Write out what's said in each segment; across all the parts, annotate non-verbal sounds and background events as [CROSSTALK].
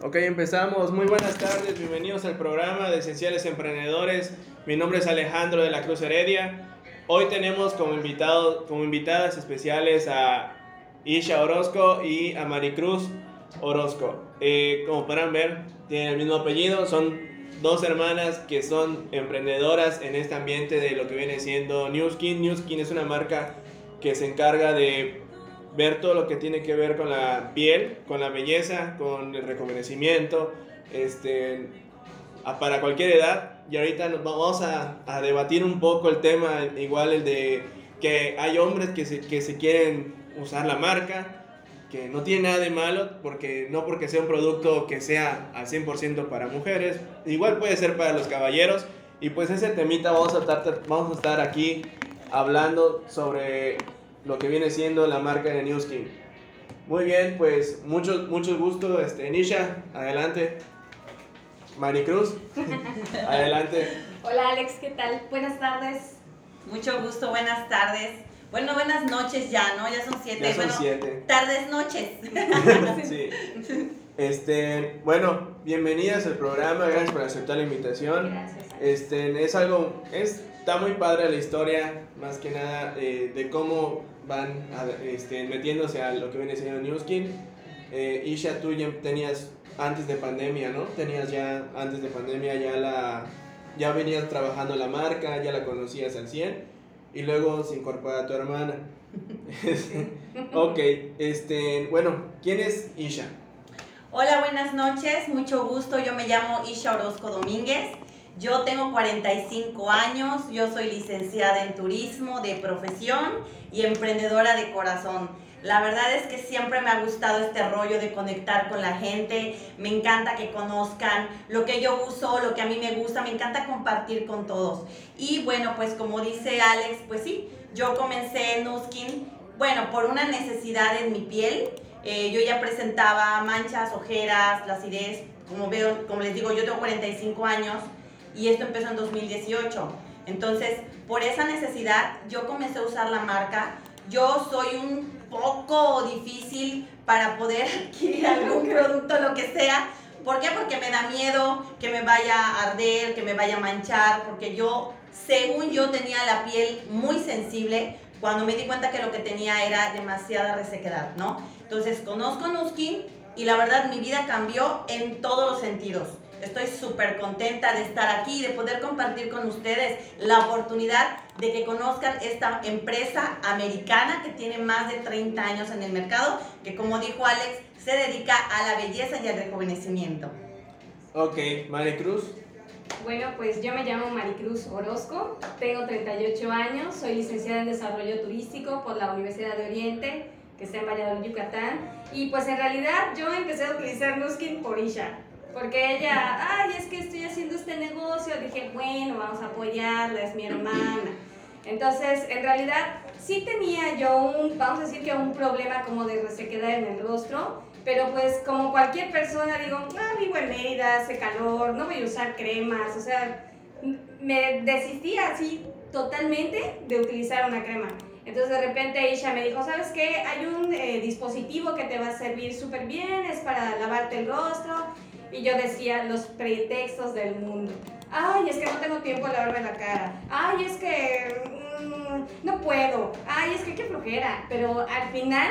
Ok, empezamos. Muy buenas tardes, bienvenidos al programa de Esenciales Emprendedores. Mi nombre es Alejandro de la Cruz Heredia. Hoy tenemos como, invitado, como invitadas especiales a Isha Orozco y a Maricruz Orozco. Eh, como podrán ver, tienen el mismo apellido, son dos hermanas que son emprendedoras en este ambiente de lo que viene siendo New Skin. New Skin es una marca que se encarga de ver todo lo que tiene que ver con la piel, con la belleza, con el rejuvenecimiento, este, para cualquier edad. Y ahorita nos vamos a, a, debatir un poco el tema, igual el de que hay hombres que se, que se quieren usar la marca, que no tiene nada de malo, porque no porque sea un producto que sea al 100% para mujeres, igual puede ser para los caballeros. Y pues ese temita vamos a estar, vamos a estar aquí hablando sobre lo que viene siendo la marca de New Skin. Muy bien, pues mucho, mucho gusto, este, Nisha, adelante. Maricruz, [LAUGHS] adelante. Hola Alex, ¿qué tal? Buenas tardes. Mucho gusto, buenas tardes. Bueno, buenas noches ya, ¿no? Ya son siete. Ya son bueno, siete. Tardes, noches. [LAUGHS] sí. [LAUGHS] Este, bueno, bienvenidas al programa, gracias por aceptar la invitación. Gracias. Este, es algo, es, está muy padre la historia, más que nada, eh, de cómo van a- este, metiéndose a lo que viene siendo New Skin. Eh, Isha, tú ya tenías, antes de pandemia, ¿no? Tenías ya, antes de pandemia, ya la, ya venías trabajando la marca, ya la conocías al 100, y luego se incorpora tu hermana. [LAUGHS] ok, este, bueno, ¿quién es Isha? Hola, buenas noches, mucho gusto. Yo me llamo Isha Orozco Domínguez. Yo tengo 45 años, yo soy licenciada en turismo de profesión y emprendedora de corazón. La verdad es que siempre me ha gustado este rollo de conectar con la gente, me encanta que conozcan lo que yo uso, lo que a mí me gusta, me encanta compartir con todos. Y bueno, pues como dice Alex, pues sí, yo comencé en Nuskin, bueno, por una necesidad en mi piel. Eh, yo ya presentaba manchas, ojeras, flacidez, como veo, como les digo, yo tengo 45 años y esto empezó en 2018. Entonces, por esa necesidad, yo comencé a usar la marca. Yo soy un poco difícil para poder [LAUGHS] adquirir algún producto, lo que sea. ¿Por qué? Porque me da miedo que me vaya a arder, que me vaya a manchar, porque yo, según yo, tenía la piel muy sensible cuando me di cuenta que lo que tenía era demasiada resequedad, ¿no? Entonces, conozco Nuskin y la verdad mi vida cambió en todos los sentidos. Estoy súper contenta de estar aquí y de poder compartir con ustedes la oportunidad de que conozcan esta empresa americana que tiene más de 30 años en el mercado, que como dijo Alex, se dedica a la belleza y al rejuvenecimiento. Ok, Maricruz. Bueno, pues yo me llamo Maricruz Orozco, tengo 38 años, soy licenciada en Desarrollo Turístico por la Universidad de Oriente, que está en Valladolid, Yucatán. Y pues en realidad yo empecé a utilizar Nuskin por Isha, porque ella, ay, es que estoy haciendo este negocio, dije, bueno, vamos a apoyarla, es mi hermana. Entonces, en realidad, sí tenía yo un, vamos a decir que un problema como de resequedad en el rostro, pero pues como cualquier persona digo, ah, vivo en Mérida, hace calor, no voy a usar cremas, o sea, me desistí así totalmente de utilizar una crema. Entonces de repente ella me dijo, ¿sabes qué? Hay un eh, dispositivo que te va a servir súper bien, es para lavarte el rostro. Y yo decía los pretextos del mundo. Ay, es que no tengo tiempo de lavarme la cara. Ay, es que mm, no puedo. Ay, es que qué flojera. Pero al final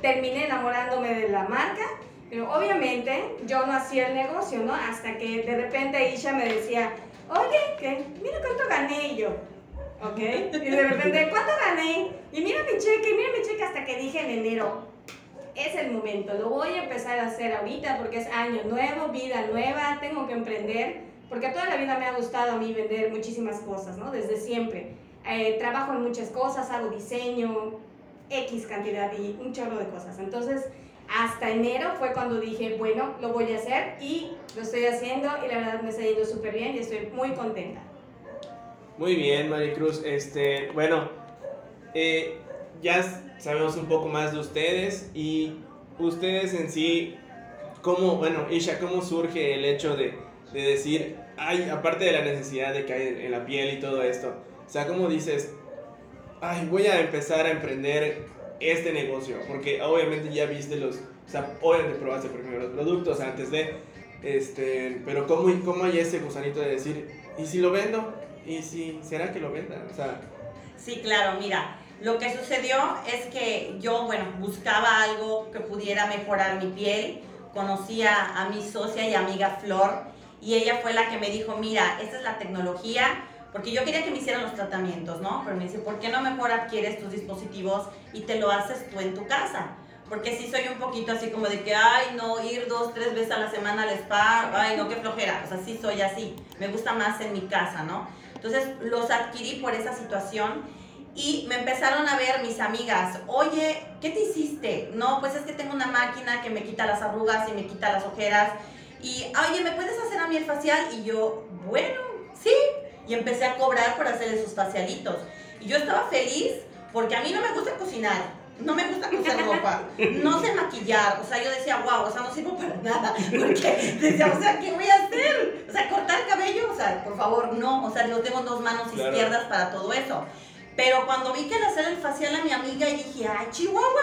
terminé enamorándome de la marca. Pero obviamente yo no hacía el negocio, ¿no? Hasta que de repente Isha me decía, oye, que mira cuánto gané yo. ¿Ok? Y de repente, ¿cuánto gané? Y mira mi cheque, mira mi cheque hasta que dije en enero, es el momento, lo voy a empezar a hacer ahorita porque es año nuevo, vida nueva, tengo que emprender, porque toda la vida me ha gustado a mí vender muchísimas cosas, ¿no? Desde siempre. Eh, trabajo en muchas cosas, hago diseño, X cantidad y un chorro de cosas. Entonces, hasta enero fue cuando dije, bueno, lo voy a hacer y lo estoy haciendo y la verdad me está yendo súper bien y estoy muy contenta. Muy bien, Maricruz. Este, bueno, eh, ya sabemos un poco más de ustedes y ustedes en sí, cómo, bueno, Isha, cómo surge el hecho de, de decir, ay, aparte de la necesidad de que hay en, la piel y todo esto, o sea, cómo dices, ay, voy a empezar a emprender este negocio, porque obviamente ya viste los, O sea, obviamente probaste primero los productos antes de, este, pero ¿cómo, cómo hay ese gusanito de decir, ¿y si lo vendo? ¿Y si será que lo venda? O sea... Sí, claro, mira, lo que sucedió es que yo, bueno, buscaba algo que pudiera mejorar mi piel, conocía a mi socia y amiga Flor, y ella fue la que me dijo, mira, esta es la tecnología, porque yo quería que me hicieran los tratamientos, ¿no? Pero me dice, ¿por qué no mejor adquieres tus dispositivos y te lo haces tú en tu casa? Porque sí soy un poquito así como de que, ay, no, ir dos, tres veces a la semana al spa, ay, no, qué flojera. O sea, sí soy así. Me gusta más en mi casa, ¿no? Entonces los adquirí por esa situación y me empezaron a ver mis amigas, oye, ¿qué te hiciste? No, pues es que tengo una máquina que me quita las arrugas y me quita las ojeras. Y, oye, ¿me puedes hacer a mí el facial? Y yo, bueno, sí. Y empecé a cobrar por hacer esos facialitos. Y yo estaba feliz porque a mí no me gusta cocinar, no me gusta coser [LAUGHS] ropa, no sé maquillar. O sea, yo decía, wow, o sea, no sirvo para nada. Porque decía, o sea, ¿qué voy a hacer? O sea, cortar cabello, o sea, por favor, no. O sea, yo tengo dos manos izquierdas para todo eso. Pero cuando vi que le hacía el facial a mi amiga, y dije, ay, Chihuahua,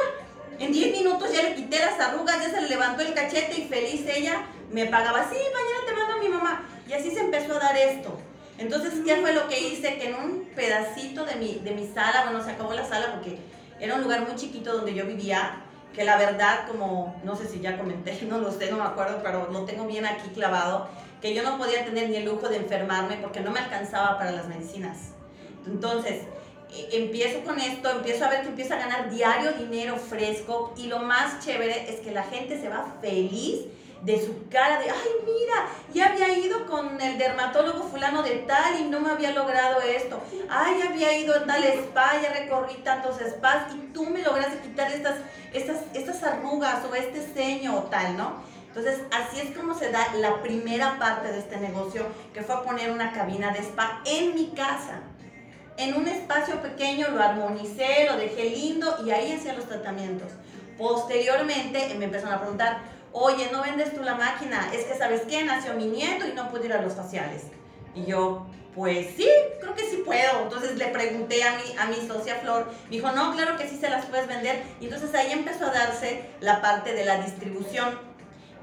en 10 minutos ya le quité las arrugas, ya se le levantó el cachete y feliz ella me pagaba, sí, mañana te mando a mi mamá. Y así se empezó a dar esto. Entonces, ¿qué fue lo que hice? Que en un pedacito de mi, de mi sala, bueno, se acabó la sala porque era un lugar muy chiquito donde yo vivía, que la verdad, como, no sé si ya comenté, [LAUGHS] no lo sé, no me acuerdo, pero lo tengo bien aquí clavado, que yo no podía tener ni el lujo de enfermarme porque no me alcanzaba para las medicinas. Entonces, empiezo con esto, empiezo a ver que empiezo a ganar diario dinero fresco y lo más chévere es que la gente se va feliz de su cara de, ay, mira, ya había ido con el dermatólogo fulano de tal y no me había logrado esto. Ay, había ido a tal spa, ya recorrí tantos spas y tú me lograste quitar estas, estas, estas arrugas o este ceño o tal, ¿no? Entonces, así es como se da la primera parte de este negocio, que fue poner una cabina de spa en mi casa en un espacio pequeño, lo armonicé, lo dejé lindo y ahí hacía los tratamientos. Posteriormente me empezaron a preguntar, oye, ¿no vendes tú la máquina? Es que, ¿sabes qué? Nació mi nieto y no pude ir a los faciales. Y yo, pues sí, creo que sí puedo. Entonces le pregunté a mi, a mi socia Flor, me dijo, no, claro que sí se las puedes vender. Y entonces ahí empezó a darse la parte de la distribución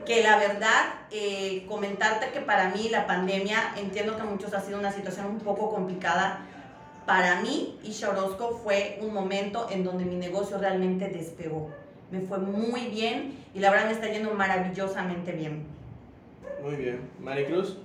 que la verdad, eh, comentarte que para mí la pandemia, entiendo que a muchos ha sido una situación un poco complicada, para mí, Isha Orozco fue un momento en donde mi negocio realmente despegó. Me fue muy bien y la verdad me está yendo maravillosamente bien. Muy bien. Maricruz.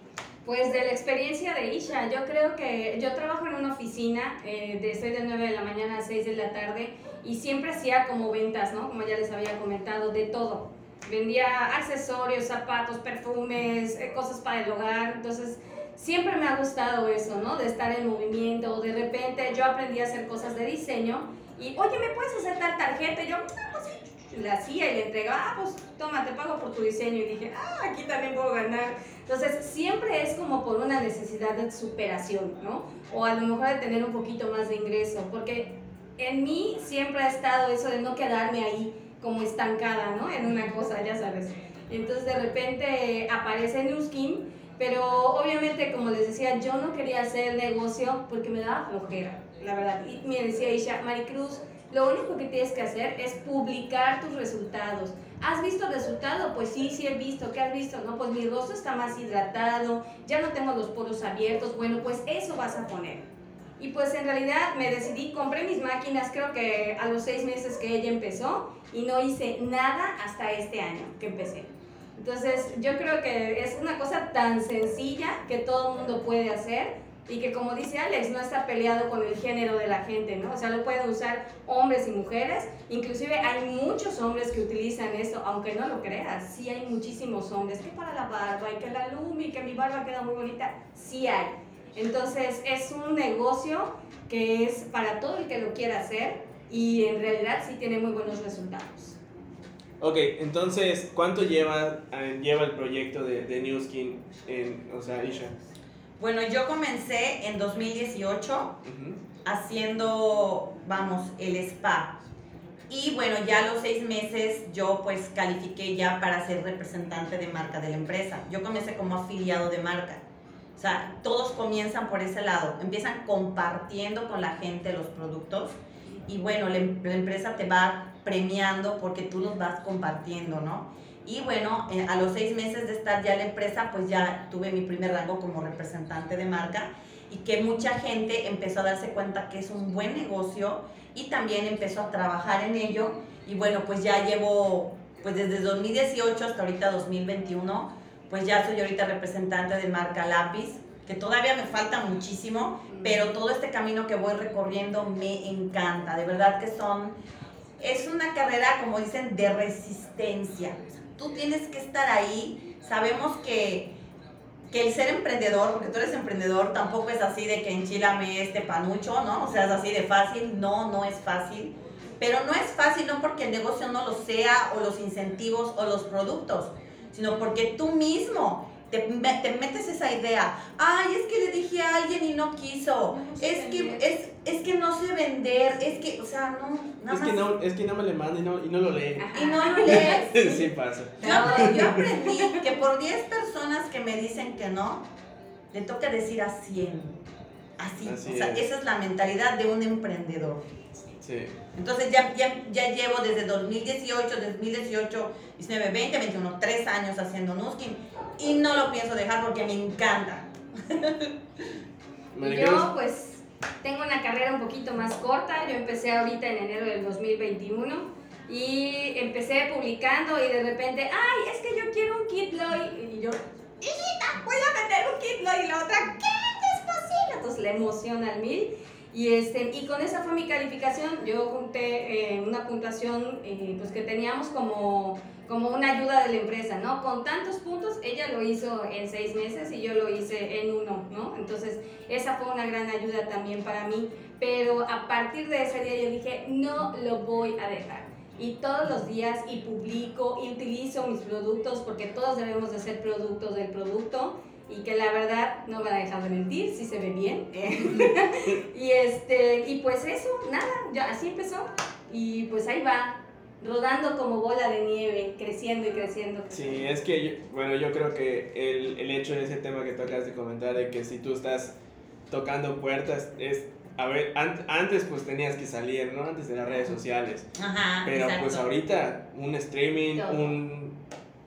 Pues de la experiencia de Isha, yo creo que yo trabajo en una oficina eh, de 6 de 9 de la mañana a 6 de la tarde y siempre hacía como ventas, ¿no? Como ya les había comentado, de todo. Vendía accesorios, zapatos, perfumes, eh, cosas para el hogar. Entonces, siempre me ha gustado eso, ¿no? De estar en movimiento. De repente yo aprendí a hacer cosas de diseño y, oye, ¿me puedes hacer tal tarjeta? Y yo, ah, pues sí. La hacía y le entregaba, ah, pues toma, te pago por tu diseño. Y dije, ah, aquí también puedo ganar. Entonces, siempre es como por una necesidad de superación, ¿no? O a lo mejor de tener un poquito más de ingreso, porque en mí siempre ha estado eso de no quedarme ahí como estancada, ¿no? En una cosa, ya sabes. Entonces, de repente aparece Newskin pero obviamente, como les decía, yo no quería hacer negocio porque me daba flojera, la verdad. Y me decía Isha, Maricruz, lo único que tienes que hacer es publicar tus resultados. ¿Has visto el resultado? Pues sí, sí he visto. ¿Qué has visto? No, pues mi rostro está más hidratado, ya no tengo los poros abiertos. Bueno, pues eso vas a poner. Y pues en realidad me decidí, compré mis máquinas creo que a los seis meses que ella empezó y no hice nada hasta este año que empecé. Entonces, yo creo que es una cosa tan sencilla que todo el mundo puede hacer y que como dice Alex, no está peleado con el género de la gente, ¿no? O sea, lo pueden usar hombres y mujeres, inclusive hay muchos hombres que utilizan esto, aunque no lo creas, sí hay muchísimos hombres, que para la barba y que la lumi, que mi barba queda muy bonita, sí hay. Entonces, es un negocio que es para todo el que lo quiera hacer y en realidad sí tiene muy buenos resultados. Ok, entonces, ¿cuánto lleva, eh, lleva el proyecto de, de New Skin en, o sea, Isha? Bueno, yo comencé en 2018 haciendo, vamos, el spa. Y bueno, ya a los seis meses yo pues califiqué ya para ser representante de marca de la empresa. Yo comencé como afiliado de marca. O sea, todos comienzan por ese lado. Empiezan compartiendo con la gente los productos y bueno, la, em, la empresa te va premiando porque tú los vas compartiendo, ¿no? Y bueno, eh, a los seis meses de estar ya en la empresa, pues ya tuve mi primer rango como representante de marca y que mucha gente empezó a darse cuenta que es un buen negocio y también empezó a trabajar en ello. Y bueno, pues ya llevo, pues desde 2018 hasta ahorita 2021, pues ya soy ahorita representante de marca Lápiz, que todavía me falta muchísimo, pero todo este camino que voy recorriendo me encanta. De verdad que son, es una carrera, como dicen, de resistencia. Tú tienes que estar ahí. Sabemos que que el ser emprendedor, porque tú eres emprendedor, tampoco es así de que enchilame este panucho, ¿no? O sea, es así de fácil. No, no es fácil. Pero no es fácil no porque el negocio no lo sea, o los incentivos, o los productos, sino porque tú mismo te, te, metes esa idea. Ay, es que le dije a alguien y no quiso. No es, que, es, es, que no sé vender. Es que, o sea, no. Nada es, que no es que no me le manda y no, y no lo lee. Y no lo [LAUGHS] lees. sí pasa. Yo, yo aprendí que por 10 personas que me dicen que no, le toca decir a 100. Así. Así o sea, es. esa es la mentalidad de un emprendedor. Sí. Entonces ya, ya, ya llevo desde 2018, 2018, 19, 20, 21, 3 años haciendo Nuskin y no lo pienso dejar porque me encanta. Yo pues tengo una carrera un poquito más corta, yo empecé ahorita en enero del 2021 y empecé publicando y de repente, ay, es que yo quiero un kit Loy y yo, hijita, voy a vender un kit Loy y la otra, ¿qué es posible? Entonces la emoción al mil. Y, este, y con esa fue mi calificación, yo junté eh, una puntuación eh, pues que teníamos como como una ayuda de la empresa, ¿no? Con tantos puntos, ella lo hizo en seis meses y yo lo hice en uno, ¿no? Entonces, esa fue una gran ayuda también para mí, pero a partir de ese día yo dije, no lo voy a dejar. Y todos los días y publico y utilizo mis productos porque todos debemos de ser productos del producto y que la verdad no van a dejar de mentir si se ve bien. [LAUGHS] y, este, y pues eso, nada, ya así empezó y pues ahí va, rodando como bola de nieve, creciendo y creciendo. Sí, es que, bueno, yo creo que el, el hecho de ese tema que tú acabas de comentar, de que si tú estás tocando puertas, es, a ver, an antes pues tenías que salir, ¿no? Antes de las redes sociales. Ajá, Pero exacto. pues ahorita un streaming, un,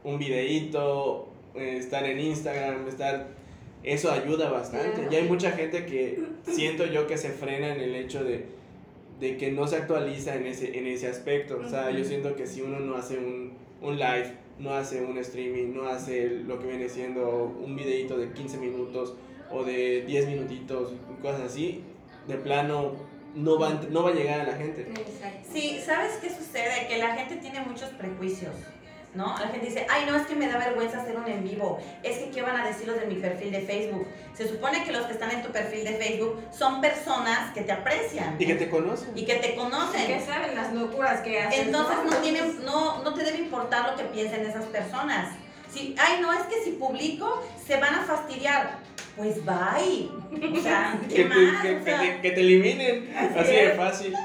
un videíto, eh, estar en Instagram, estar... Eso ayuda bastante. Claro. Y hay mucha gente que siento yo que se frena en el hecho de de que no se actualiza en ese, en ese aspecto. O sea, yo siento que si uno no hace un, un live, no hace un streaming, no hace lo que viene siendo un videito de 15 minutos o de 10 minutitos, cosas así, de plano no va, no va a llegar a la gente. Sí, ¿sabes qué sucede? Que la gente tiene muchos prejuicios. ¿No? La gente dice, ay, no, es que me da vergüenza hacer un en vivo. Es que, ¿qué van a decir los de mi perfil de Facebook? Se supone que los que están en tu perfil de Facebook son personas que te aprecian. Y que te conocen. Y que te conocen. Que saben las locuras que haces. Entonces no, tienen, no, no te debe importar lo que piensen esas personas. Si, ay, no, es que si publico se van a fastidiar. Pues bye. O sea, [LAUGHS] ¿qué que, más? Te, que, o sea, que, te, que te eliminen. Así, así de fácil.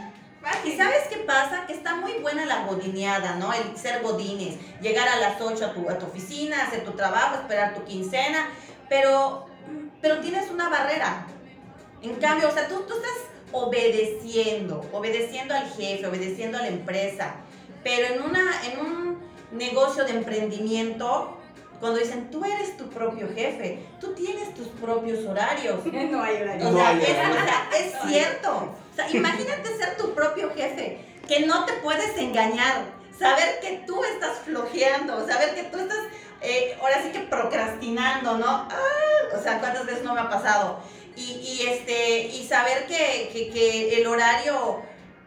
¿Y sabes qué pasa? Que está muy buena la godineada, ¿no? El ser godines. Llegar a las 8 a tu, a tu oficina, hacer tu trabajo, esperar tu quincena, pero, pero tienes una barrera. En cambio, o sea, tú, tú estás obedeciendo, obedeciendo al jefe, obedeciendo a la empresa, pero en, una, en un negocio de emprendimiento, cuando dicen, tú eres tu propio jefe, tú tienes tus propios horarios. [LAUGHS] No hay horario. O No sea, hay es, horario. o sea, es cierto. Imagínate ser tu propio jefe, que no te puedes engañar, saber que tú estás flojeando, saber que tú estás, eh, ahora sí que procrastinando, ¿no? Ah, o sea, ¿cuántas veces no me ha pasado? Y, y este, y saber que, que, que el horario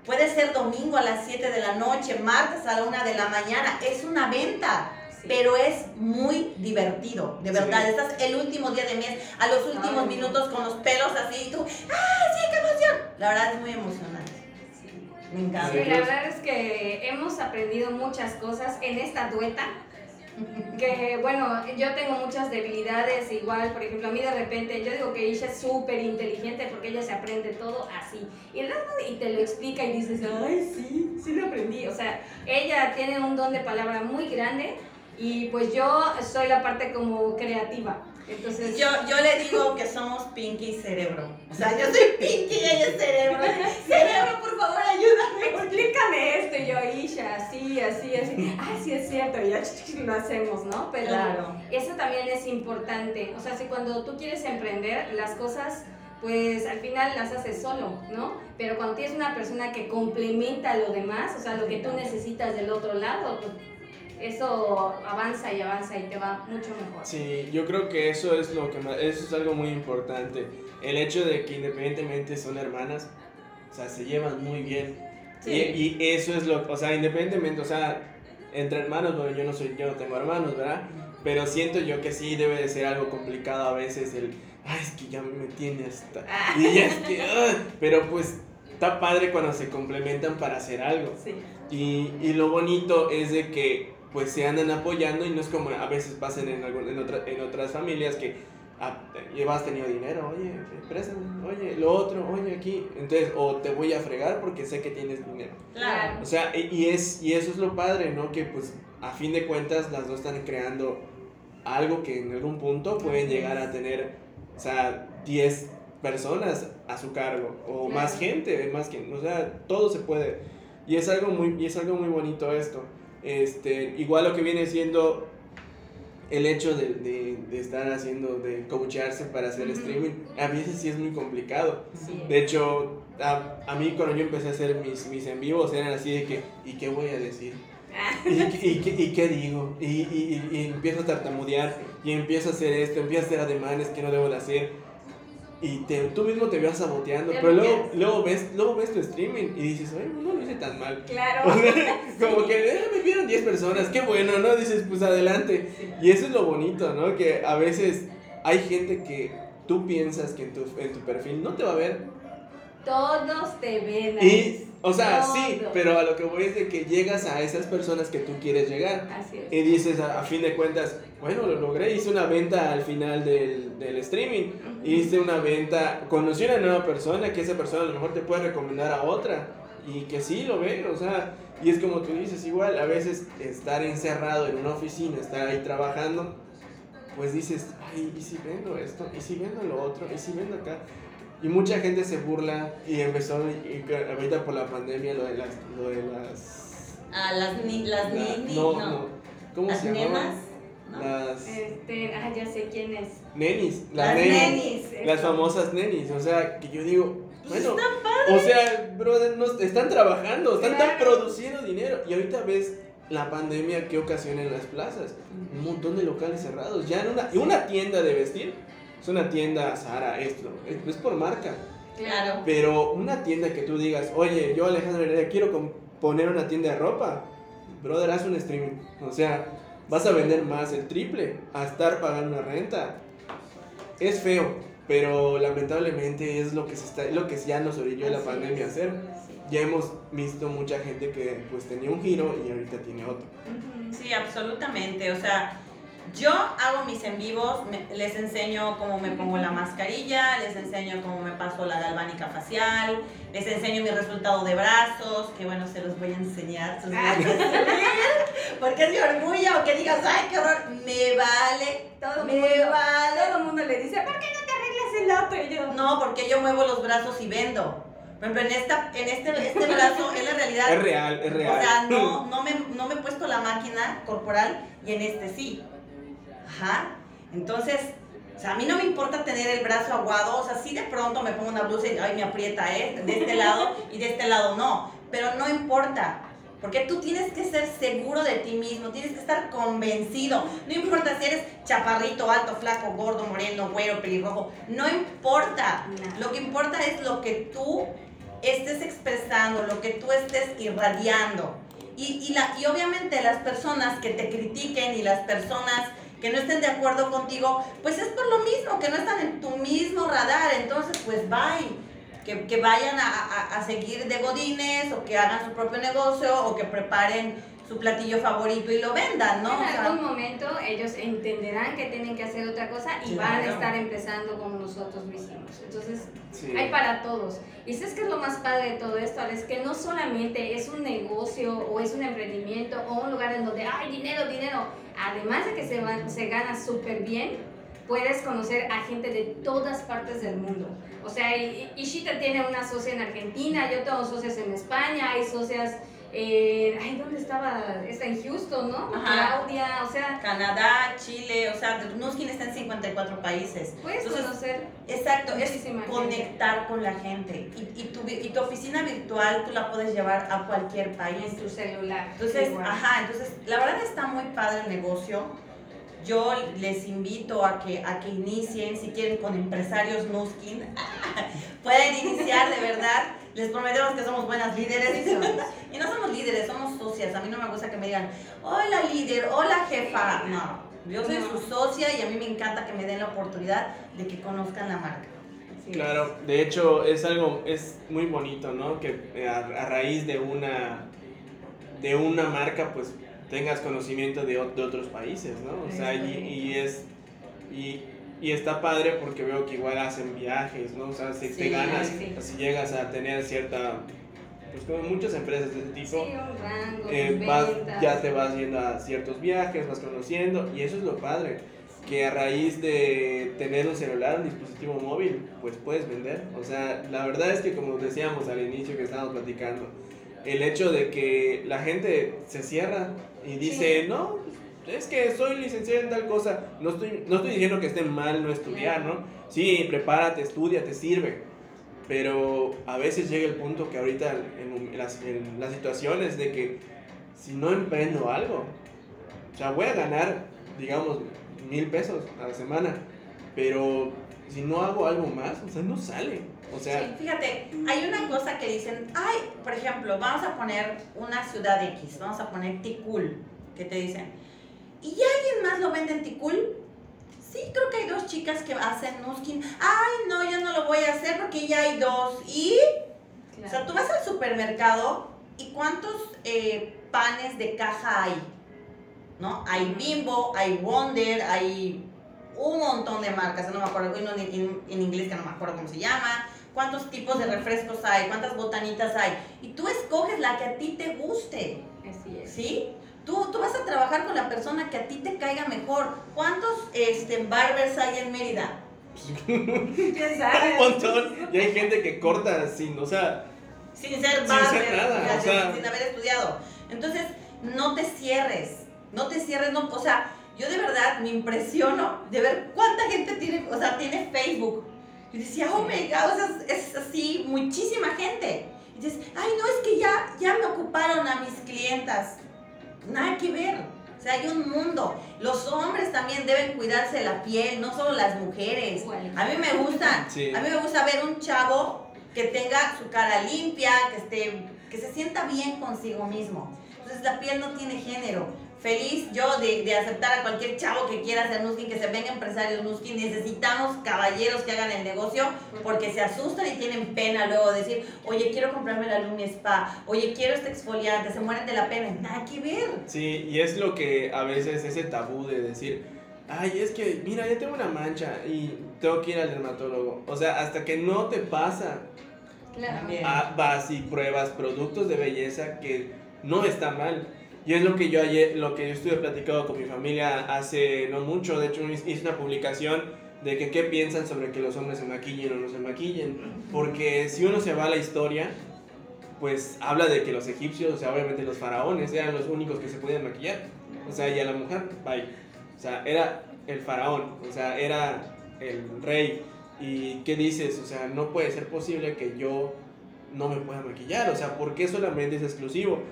puede ser domingo a las 7 de la noche, martes a la 1 de la mañana, es una venta. Sí. Pero es muy divertido, de verdad. Sí. Estás el último día de mes, a los últimos Ay. minutos con los pelos así, y tú, ¡ah, sí, qué emoción! La verdad es muy emocionante. Me encanta. Sí, la verdad es que hemos aprendido muchas cosas en esta dueta. Que bueno, yo tengo muchas debilidades, igual, por ejemplo, a mí de repente, yo digo que Isha es súper inteligente porque ella se aprende todo así. Y, y te lo explica y dices, ay, sí, sí lo aprendí. O sea, ella tiene un don de palabra muy grande y pues yo soy la parte como creativa. Entonces, Yo, yo le digo que somos Pinky y Cerebro. O sea, yo soy Pinky y ella es Cerebro. [LAUGHS] Cerebro, por favor, ayúdame. explícame esto y yo, Isha, así, así, así. Ah, sí es cierto, y ya lo hacemos, ¿no? Pero Claro. eso también es importante. O sea, si cuando tú quieres emprender, las cosas, pues al final las haces solo, ¿no? Pero cuando tienes una persona que complementa lo demás, o sea, lo que tú necesitas del otro lado, pues eso avanza y avanza y te va mucho mejor. Sí, yo creo que eso es lo que más, eso es algo muy importante. El hecho de que independientemente son hermanas, o sea, se llevan muy bien. Sí. Y, y eso es lo, o sea, independientemente, o sea, entre hermanos, bueno, yo no soy, yo no tengo hermanos, ¿verdad? Pero siento yo que sí debe de ser algo complicado a veces el, ay, es que ya me tiene hasta, Ah. y ya es que, ah", pero pues está padre cuando se complementan para hacer algo. Sí. Y, y lo bonito es de que pues se andan apoyando y no es como a veces pasan en, algún- en, otra- en otras familias que ah, llevas tenido dinero, oye, préstame, oye, lo otro, oye, aquí. Entonces, o te voy a fregar porque sé que tienes dinero. Claro. O sea, y, es, y eso es lo padre, ¿no? Que pues a fin de cuentas las dos están creando algo que en algún punto pueden llegar a tener, o sea, 10 personas a su cargo o Claro. más gente, más que, o sea, todo se puede. Y es algo muy, y es algo muy bonito esto. Este, igual lo que viene siendo el hecho de, de, de estar haciendo, de coacharse para hacer streaming, a veces sí es muy complicado. Sí. De hecho, a, a mí cuando yo empecé a hacer mis, mis en vivos eran así de que, ¿y qué voy a decir? ¿Y, qué- y, qué- y qué digo? Y, y, y- y empiezo a tartamudear y empiezo a hacer esto, empiezo a hacer ademanes que no debo de hacer. Y te, tú mismo te vas saboteando, Te pero luego, luego, ves, luego ves tu streaming y dices, oye, no lo hice tan mal. Claro. [LAUGHS] Como que eh, me vieron 10 personas, qué bueno, ¿no? Dices, pues adelante. Y eso es lo bonito, ¿no? Que a veces hay gente que tú piensas que en tu, en tu perfil no te va a ver. Todos te ven. Y. o sea, sí, pero a lo que voy es de que llegas a esas personas que tú quieres llegar. Así es. Y dices, a, a fin de cuentas, bueno, lo logré, hice una venta al final del, del streaming. Hice una venta, conocí una nueva persona, que esa persona a lo mejor te puede recomendar a otra. Y que sí lo ve, o sea, y es como tú dices, igual, a veces estar encerrado en una oficina, estar ahí trabajando, pues dices, ay, ¿y si vendo esto? ¿Y si vendo lo otro? ¿Y si vendo acá? Y mucha gente se burla y empezó, y ahorita por la pandemia, lo de las... Lo de las A las, ni, las la- nini, no, no. no, ¿Cómo Las se llamaban? ¿no? Las Este, ah, ya sé quién es. nenis, las, Las nenis, nenis. las famosas nenis, o sea, que yo digo, bueno, o sea, brother, no, están trabajando, están produciendo dinero y ahorita ves la pandemia que ocasiona en las plazas, un montón de locales cerrados, ya en una, en una tienda de vestir, es una tienda Sara, esto, es, por marca, Claro. pero una tienda que tú digas, oye, yo Alejandro Heredia quiero poner una tienda de ropa, brother, haz un streaming, o sea, vas a vender más el triple a estar pagando una renta. Es feo, pero lamentablemente es lo que se está, lo que ya nos orilló la Así pandemia a es. hacer. Sí. Ya hemos visto mucha gente que pues tenía un giro y ahorita tiene otro. Sí, absolutamente. O sea, yo hago mis en vivos, me- les enseño cómo me pongo la mascarilla, les enseño cómo me paso la galvánica facial, les enseño mi resultado de brazos, que bueno, se los voy a enseñar. se los voy a [LAUGHS] porque es mi orgullo, que digas, ay, qué horror, me vale, Todo me mundo, vale. todo el mundo le dice, ¿por qué no te arreglas el otro? Y yo, No, porque yo muevo los brazos y vendo. Por ejemplo, en, esta, en este, este brazo es la realidad. Es real, es real. O sea, no, [LAUGHS] no, me, no me he puesto la máquina corporal y en este sí. Ajá. Entonces, o sea, a mí no me importa tener el brazo aguado. O sea, sí de pronto me pongo una blusa y ay, me aprieta, ¿eh? De este lado y de este lado no. Pero no importa. Porque tú tienes que ser seguro de ti mismo, tienes que estar convencido. No importa si eres chaparrito, alto, flaco, gordo, moreno, güero, pelirrojo. No importa. Lo que importa es lo que tú estés expresando, lo que tú estés irradiando. Y, y, la, y obviamente las personas que te critiquen y las personas que no estén de acuerdo contigo, pues es por lo mismo, que no están en tu mismo radar. Entonces, pues bye. Que, que vayan a, a- a seguir de godines o que hagan su propio negocio o que preparen su platillo favorito y lo vendan, ¿no? O en sea, algún momento ellos entenderán que tienen que hacer otra cosa y van a estar empezando como nosotros lo hicimos. Entonces, Sí. hay para todos. Y sabes que es lo más padre de todo esto, es que no solamente es un negocio o es un emprendimiento o un lugar en donde hay dinero, dinero. Además de que se, van- se gana súper bien, puedes conocer a gente de todas partes del mundo. O sea, Ishita tiene una socia en Argentina, yo tengo socias en España, hay socias eh, ay, ¿dónde estaba? Está en Houston, ¿no? Claudia, o sea. Canadá, Chile, o sea, Nuskin está en 54 países. Puedes conocer. Exacto, es conectar con la gente. Y, y, tu, y tu oficina virtual tú la puedes llevar a cualquier país. En tu celular. Entonces, ajá, entonces, la verdad está muy padre el negocio. Yo les invito a que, a que inicien, si quieren, con empresarios Nuskin. [LAUGHS] Pueden iniciar, de verdad les prometemos que somos buenas líderes. Y no somos líderes, somos socias. A mí no me gusta que me digan, hola líder, hola jefa. No, yo soy su socia y a mí me encanta que me den la oportunidad de que conozcan la marca. Claro, de hecho es algo, es muy bonito, ¿no? Que eh, a, raíz de una, de una marca, pues tengas conocimiento de, de otros países, ¿no? O sea, y, y es, y y está padre porque veo que igual hacen viajes, ¿no? O sea, si te ganas, si llegas a tener cierta, pues como muchas empresas de ese tipo, eh, ya te vas yendo a ciertos viajes, vas conociendo, y eso es lo padre, que a raíz de tener un celular, un dispositivo móvil, pues puedes vender. O sea, la verdad es que como decíamos al inicio que estábamos platicando, el hecho de que la gente se cierra y dice, no, es que soy licenciado en tal cosa. No estoy, no estoy diciendo que esté mal no estudiar, ¿no? Sí, prepárate, estudia, te sirve. Pero a veces llega el punto que ahorita en, las, situaciones de que si no emprendo algo, o sea, voy a ganar, digamos, mil pesos a la semana, pero si no hago algo más, o sea, no sale. O sea, sí, fíjate, hay una cosa que dicen, ay, por ejemplo, vamos a poner una ciudad X, vamos a poner Ticul, que te dicen, ¿Y alguien más lo vende en Ticul? Sí, creo que hay dos chicas que hacen Nuskin. Ay, no, yo no lo voy a hacer porque ya hay dos. ¿Y? O sea, tú vas al supermercado y ¿cuántos eh, panes de caja hay? ¿No? Hay Bimbo, hay Wonder, hay un montón de marcas, no me acuerdo, en, en, en inglés que no me acuerdo cómo se llama. ¿Cuántos tipos de refrescos hay? ¿Cuántas botanitas hay? Y tú escoges la que a ti te guste. Así es. ¿Sí? Tú, tú vas a trabajar con la persona que a ti te caiga mejor. ¿Cuántos este, barbers hay en Mérida? [LAUGHS] ¿Quién sabe? Un montón. Y hay gente que corta sin, o sea... Sin ser barber, sin, haber estudiado. Entonces, no te cierres. No te cierres, no, o sea, yo de verdad me impresiono de ver cuánta gente tiene, o sea, tiene Facebook. Y decía, oh my God, o sea, es así, muchísima gente. Y dices, ay, no, es que ya, ya me ocuparon a mis clientas. Nada que ver. O sea, hay un mundo. Los hombres también deben cuidarse de la piel, no solo las mujeres. A mí me gusta, [LAUGHS] a mí me gusta ver un chavo que tenga su cara limpia, que esté, que se sienta bien consigo mismo. Entonces la piel no tiene género feliz yo de, de, aceptar a cualquier chavo que quiera hacer Nuskin, que se venga empresarios Nuskin. Necesitamos caballeros que hagan el negocio porque se asustan y tienen pena luego de decir, oye, quiero comprarme la Lumi Spa, oye, quiero este exfoliante, se mueren de la pena. Nada que ver. Sí, y es lo que a veces ese tabú de decir, ay, es que, mira, ya tengo una mancha y tengo que ir al dermatólogo. O sea, hasta que no te pasa, claro. vas y pruebas productos de belleza que no está mal y es lo que yo ayer, lo que yo estuve platicando con mi familia hace no mucho, de hecho hice una publicación de que qué piensan sobre que los hombres se maquillen o no se maquillen, porque si uno se va a la historia, pues habla de que los egipcios, o sea, obviamente los faraones eran los únicos que se podían maquillar, o sea, y a la mujer, bye, o sea, era el faraón, o sea, era el rey, y qué dices, o sea, no puede ser posible que yo no me pueda maquillar, o sea, ¿por qué solamente es exclusivo?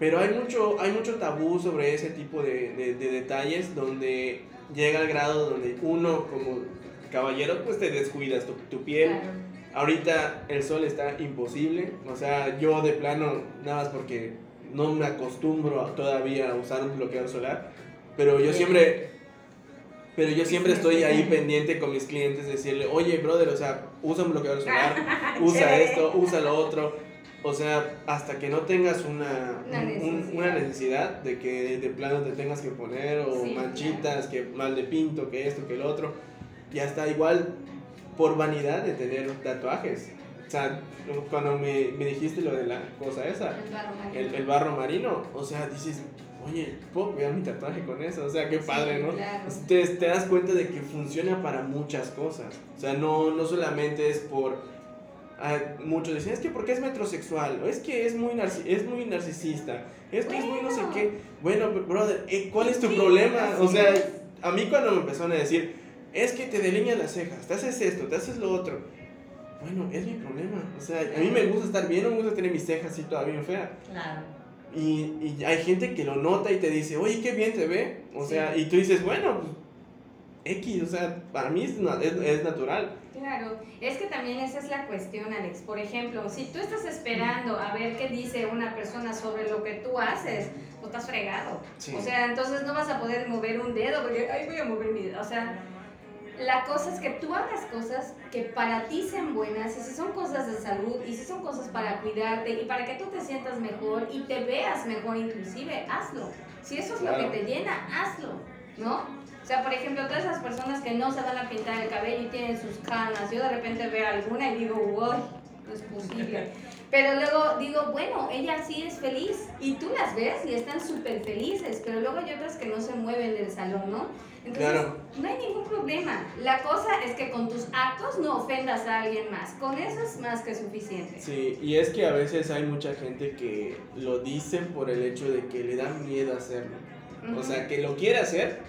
Pero hay mucho, hay mucho tabú sobre ese tipo de, de, detalles donde llega al grado donde uno como caballero pues te descuidas tu, tu piel. Ahorita el sol está imposible, o sea, yo de plano, nada más porque no me acostumbro todavía a usar un bloqueador solar, pero yo siempre, pero yo siempre estoy ahí pendiente con mis clientes, decirle, oye, brother, o sea, usa un bloqueador solar, [LAUGHS] usa esto, usa lo otro o sea, hasta que no tengas una, una, necesidad. de que de plano te tengas que poner, o manchitas, que mal de pinto, que esto, que el otro, y hasta igual por vanidad de tener tatuajes. O sea, cuando me, me dijiste lo de la cosa esa, el barro, el, el barro marino, o sea, dices, oye, puedo cuidar mi tatuaje con eso, o sea, qué padre, Sí, ¿no? claro. Te, te das cuenta de que funciona para muchas cosas, o sea, no, no solamente es por, ah, muchos dicen, es que porque es metrosexual, o es que es muy, es muy narcisista, es que es muy no sé Bueno. qué, bueno, brother, eh, ¿cuál es tu Sí, problema? O sea, a mí cuando me empezaron a decir, es que te delineas las cejas, te haces esto, te haces lo otro, bueno, es mi problema, o sea, a mí me gusta estar bien, no me gusta tener mis cejas así todavía bien fea. Claro. Y, y hay gente que lo nota y te dice, oye, qué bien te ve. O sea, y tú dices, bueno, pues, X, o sea, para mí es, na- es, es natural. Claro, es que también esa es la cuestión, Alex. Por ejemplo, si tú estás esperando a ver qué dice una persona sobre lo que tú haces, pues estás fregado. Sí. O sea, entonces no vas a poder mover un dedo porque, ay, voy a mover mi dedo. O sea, la cosa es que tú hagas cosas que para ti sean buenas, y si son cosas de salud, y si son cosas para cuidarte, y para que tú te sientas mejor y te veas mejor inclusive, hazlo. Si eso es Claro. lo que te llena, hazlo, ¿no? O sea, por ejemplo, todas esas personas que no se van a pintar el cabello y tienen sus canas, yo de repente veo alguna y digo, wow, no es posible. Pero luego digo, bueno, ella sí es feliz y tú las ves y están súper felices, pero luego hay otras que no se mueven del salón, ¿no? Entonces, Claro. no hay ningún problema. La cosa es que con tus actos no ofendas a alguien más. Con eso es más que suficiente. Sí, y es que a veces hay mucha gente que lo dice por el hecho de que le da miedo hacerlo. O Ujú. sea, que lo quiere hacer,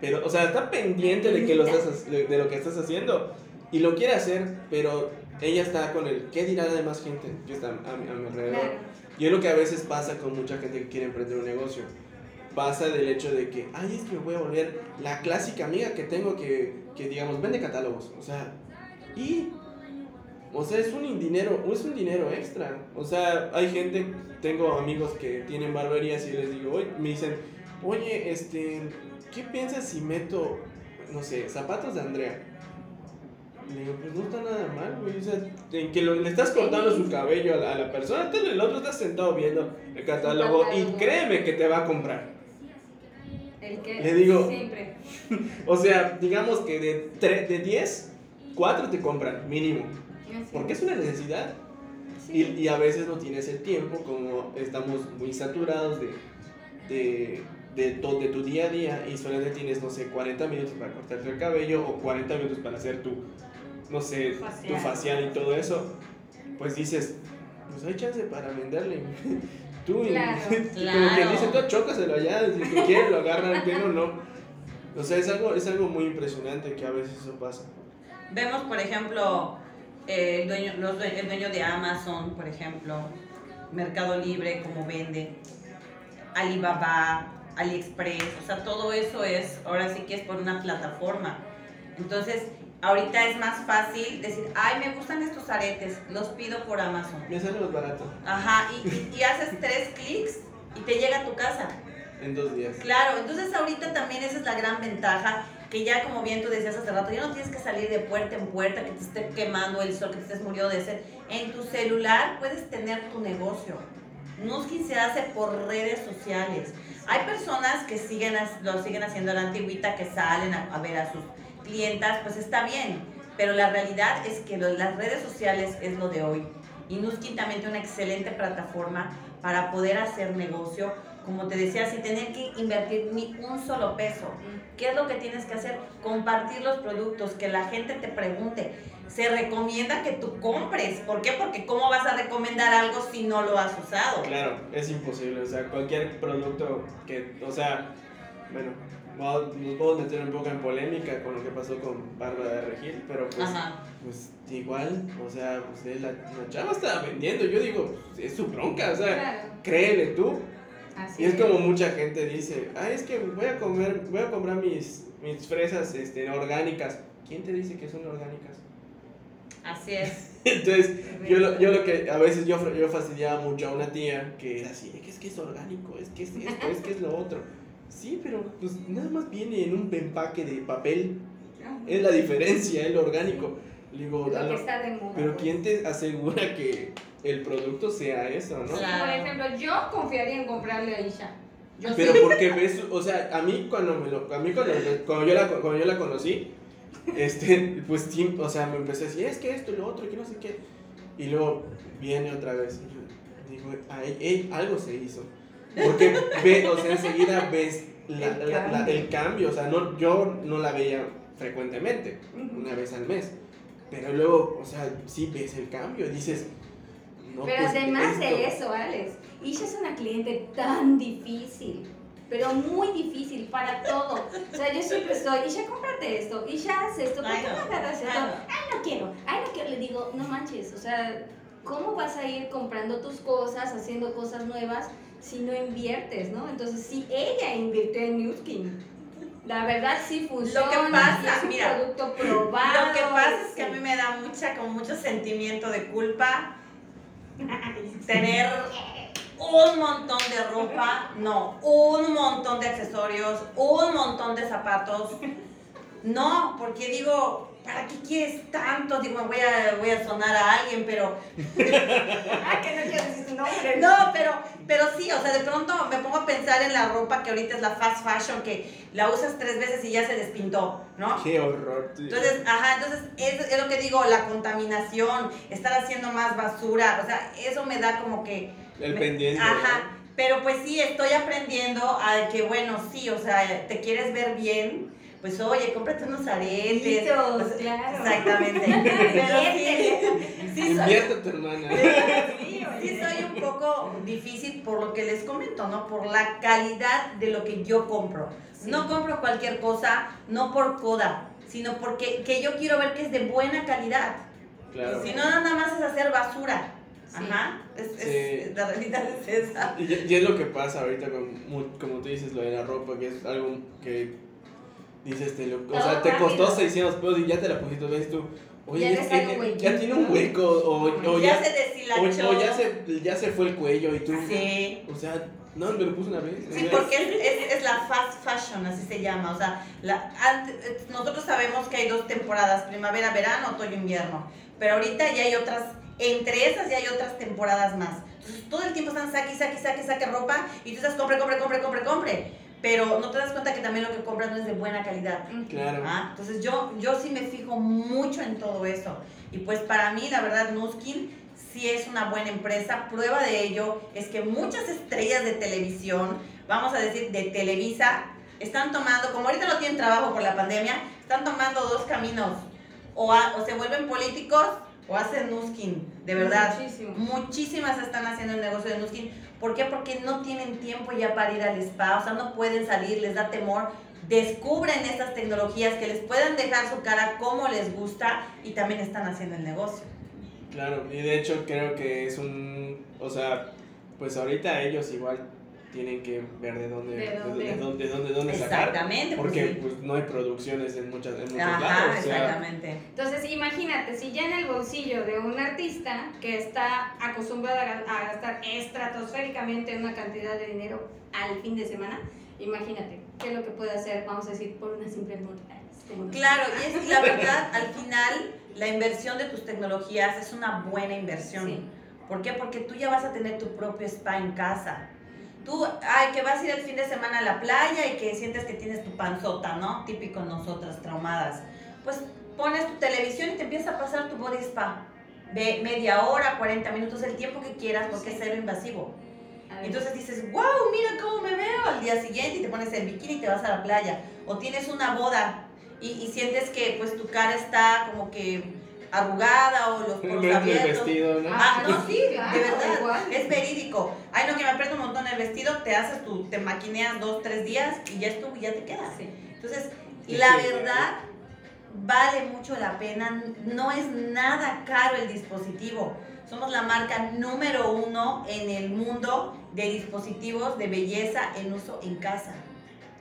pero, o sea, está pendiente de, que lo estás, de lo que estás haciendo y lo quiere hacer, pero ella está con el, ¿qué dirá la demás gente que está a, mi- a mi alrededor? Claro. Y es lo que a veces pasa con mucha gente que quiere emprender un negocio. Pasa del hecho de que, ay, es que me voy a volver la clásica amiga que tengo que, que digamos, vende catálogos. O sea, y, o sea, es un dinero, es un dinero extra. O sea, hay gente, tengo amigos que tienen barberías y les digo, oye, me dicen, oye, este, ¿qué piensas si meto, no sé, zapatos de Andrea? Le digo, pues no está nada mal, güey. O sea, en que lo- le estás cortando su cabello a la, a la persona, tú el otro está sentado viendo el catálogo y créeme que te va a comprar. El que Le digo- siempre. [LAUGHS] O sea, digamos que de, tre- de 10, 4 te compran, mínimo. Porque es una necesidad. Sí. Y, y a veces no tienes el tiempo, como estamos muy saturados de, de, de, to- de tu día a día y solamente tienes, no sé, 40 minutos para cortarte el cabello o 40 minutos para hacer tu, no sé, tu Facial. facial y todo eso. Pues dices, pues hay chance para venderle. [LAUGHS] Tú, y- Claro. [LAUGHS] y como Claro. quien dice, tú chócaselo allá, si que quiere lo agarran bien o no. O sea, es algo, es algo muy impresionante que a veces eso pasa. Vemos, por ejemplo, eh, el, dueño, los due- el dueño de Amazon, por ejemplo, Mercado Libre, como vende, Alibaba, AliExpress, o sea, todo eso es, ahora sí que es por una plataforma. Entonces, ahorita es más fácil decir, ay, me gustan estos aretes, los pido por Amazon. Me sale más barato Ajá, y, y- y haces tres clics y te llega a tu casa. en dos días. Claro, entonces ahorita también esa es la gran ventaja, que ya como bien tú decías hace rato, ya no tienes que salir de puerta en puerta, que te esté quemando el sol, que te estés muriendo de sed. En tu celular puedes tener tu negocio. Nuskin se hace por redes sociales. Hay personas que siguen, lo siguen haciendo la antigüita, que salen a, ver a sus clientas, pues está bien, pero la realidad es que las redes sociales es lo de hoy. Y Nuskin también tiene una excelente plataforma para poder hacer negocio, como te decía, sin tener que invertir ni un solo peso. ¿Qué es lo que tienes que hacer? Compartir los productos, que la gente te pregunte. Se recomienda que tú compres. ¿Por qué? Porque ¿cómo vas a recomendar algo si no lo has usado? Claro, es imposible. O sea, cualquier producto que, o sea, bueno, nos podemos meter un poco en polémica con lo que pasó con Bárbara de Regil, pero pues, Ajá. pues igual, o sea, pues la, la chava estaba vendiendo. Yo digo, pues, es su bronca, o sea, Claro. créele tú. Así Y es como mucha gente dice, ah, es que voy a comer, voy a comprar mis, mis fresas este, orgánicas. ¿Quién te dice que son orgánicas? Así es. [LAUGHS] Entonces, yo lo, yo lo que a veces yo, yo fastidiaba mucho a una tía que era así, es que es orgánico, es que es esto, [LAUGHS] es que es lo otro. Sí, pero pues nada más viene en un empaque de papel. Es la diferencia, es lo orgánico. Le digo, Lo "A que está de moda. pero pues. ¿quién te asegura que el producto sea eso, no? Claro. Por ejemplo, yo confiaría en comprarle a Isha. Yo Pero sí. porque ves, o sea, a mí cuando me lo, a mí cuando, cuando yo la, cuando yo la conocí, este, pues o sea, me empecé a decir, es que esto y lo otro, que no sé qué. Y luego viene otra vez. Y yo digo, "Ay, algo se hizo. Porque ve, o sea, enseguida ves la- El la- la- cambio. el cambio. O sea, no, yo no la veía frecuentemente, una vez al mes. Pero luego, o sea, sí ves el cambio. Dices, no, Pero pues, además de esto- eso, Alex, Isha es una cliente tan difícil, pero muy difícil para todo. O sea, yo siempre estoy, Isha, cómprate esto, Isha, haz esto, ¿por Ay, qué no agarras esto? Ay, no. Quiero, ay, no quiero. Le digo, no manches, o sea, ¿cómo vas a ir comprando tus cosas, haciendo cosas nuevas si no inviertes, no? Entonces, sí, ella invirtió en Newskin. La verdad sí funciona. pasa, y es un mira, producto probado. Lo que pasa es que a mí me da mucha, como mucho sentimiento de culpa [LAUGHS] tener un montón de ropa, no, un montón de accesorios, un montón de zapatos. No, porque digo, ¿para qué quieres tanto? Digo, voy a, voy a sonar a alguien, pero [LAUGHS] Ah, que no quiero decir su nombre. no, pero, pero sí, o sea, de pronto me pongo a pensar en la ropa que ahorita es la fast fashion, que la usas tres veces y ya se despintó, ¿no? Qué horror. tío. Entonces, ajá, entonces es, es lo que digo, la contaminación, estar haciendo más basura, o sea, eso me da como que... el me- pendiente. Ajá, pero pues sí, estoy aprendiendo a que, bueno, sí, o sea, te quieres ver bien, pues oye, cómprate unos aretes. Hitos, o sea, claro. Exactamente. [LAUGHS] Pero sí, sí soy, tu hermana. sí soy un poco difícil por lo que les comento, ¿no? Por la calidad de lo que yo compro. Sí. No compro cualquier cosa, no por coda, sino porque que yo quiero ver que es de buena calidad. Claro. Si no, nada más es hacer basura. Sí. Ajá. Es, es- Sí. la realidad es esa. Y, y es lo que pasa ahorita con, como tú dices, lo de la ropa, que es algo que dices, te lo, o sea, te costó rápido. 600 pesos y ya te la pusiste, ves tú, oye, Ya es ya tiene un hueco, o, o ya, ya, se o, o ya, se, ya se fue el cuello y tú, Sí. o sea, no, me lo puse una vez. Sí, porque es, es- es la fast fashion, así se llama. O sea, la, ante- nosotros sabemos que hay dos temporadas, primavera, verano, otoño, invierno. Pero ahorita ya hay otras, entre esas ya hay otras temporadas más. Entonces todo el tiempo están saque, saque, saque, saque ropa y tú estás compre, compre, compre, compre, compre. Pero no te das cuenta que también lo que compras no es de buena calidad. Claro. Ah, Entonces yo, yo sí me fijo mucho en todo eso. Y pues para mí, la verdad, Nuskin sí es una buena empresa. Prueba de ello es que muchas estrellas de televisión, vamos a decir de Televisa, están tomando, como ahorita no tienen trabajo por la pandemia, están tomando dos caminos. O, a- o se vuelven políticos o hacen Nuskin, de verdad. Muchísimo. Muchísimas están haciendo el negocio de Nuskin. ¿Por qué? Porque no tienen tiempo ya para ir al spa, o sea, no pueden salir, les da temor. Descubren estas tecnologías que les puedan dejar su cara como les gusta y también están haciendo el negocio. Claro, y de hecho creo que es un, o sea, pues ahorita ellos igual tienen que ver de dónde, De dónde. de dónde, de dónde, dónde sacar. Exactamente, pues Porque sí. pues no hay producciones en, muchas, en muchos Ajá, lados. O sea, exactamente. Entonces, imagínate, si ya en el bolsillo de un artista que está acostumbrado a ga- a gastar estratosféricamente una cantidad de dinero al fin de semana, imagínate qué es lo que puede hacer, vamos a decir, por una simple nosotros. Claro, y es la verdad, al final, la inversión de tus tecnologías es una buena inversión. Sí. ¿Por qué? Porque tú ya vas a tener tu propio spa en casa. Tú, ay, que vas a ir el fin de semana a la playa y que sientes que tienes tu panzota, ¿no? Típico nosotras, traumadas. Pues pones tu televisión y te empieza a pasar tu body spa. De media hora, 40 minutos, el tiempo que quieras, porque es cero invasivo. Entonces dices, wow, mira cómo me veo al día siguiente y te pones el bikini y te vas a la playa. O tienes una boda y, y sientes que pues tu cara está como que arrugada o los poros el abiertos. vestido, ¿no? Ah, no, sí, claro, de verdad, igual. es verídico. Ay, no, que me aprieta un montón el vestido, te haces tu, te maquineas dos, tres días y ya estuvo y ya te quedas. Sí. Entonces, Sí, la sí, verdad, vale mucho la pena, no es nada caro el dispositivo. Somos la marca número uno en el mundo de dispositivos de belleza en uso en casa.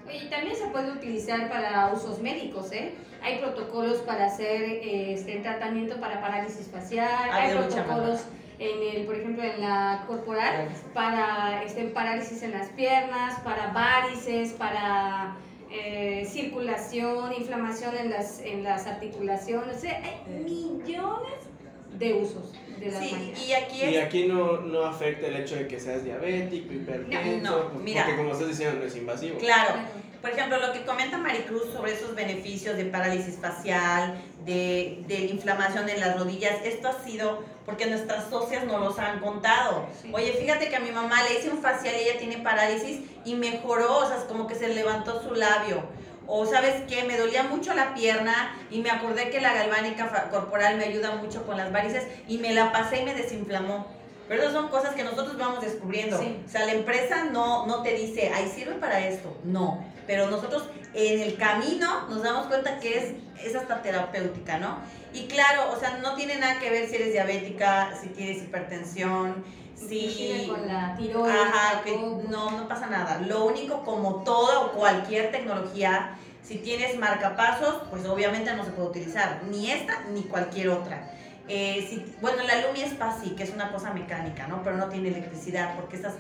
Oye, y también se puede utilizar para usos médicos, ¿eh? Hay protocolos para hacer este, tratamiento para parálisis facial, Hay hay protocolos en el, por ejemplo, en la corporal para este, parálisis en las piernas, para varices, para eh, circulación, inflamación en las, en las articulaciones. O sea, hay millones de usos de las Sí, y aquí Y es aquí no, no afecta el hecho de que seas diabético, hipertenso, No, no, pues, mira. porque como estás diciendo no es invasivo. Claro, por ejemplo, lo que comenta Maricruz sobre esos beneficios de parálisis facial, de, de inflamación en las rodillas, esto ha sido porque nuestras socias nos los han contado. Oye, fíjate que a mi mamá le hice un facial y ella tiene parálisis y mejoró, o sea, es como que se levantó su labio. O sabes qué, me dolía mucho la pierna y me acordé que la galvánica corporal me ayuda mucho con las varices y me la pasé y me desinflamó. Pero esas son cosas que nosotros vamos descubriendo. O sea, la empresa no, no te dice, ay, sirve para esto. No. Pero nosotros en el camino nos damos cuenta que es, es hasta terapéutica, ¿no? Y claro, o sea, no tiene nada que ver si eres diabética, si tienes hipertensión, si... con la tiroides. Ajá, que no, no pasa nada. Lo único, como toda o cualquier tecnología, si tienes marcapasos, pues obviamente no se puede utilizar, ni esta ni cualquier otra. Eh, si, bueno, la Lumia Spa sí, que es una cosa mecánica, ¿no? Pero no tiene electricidad, porque estas,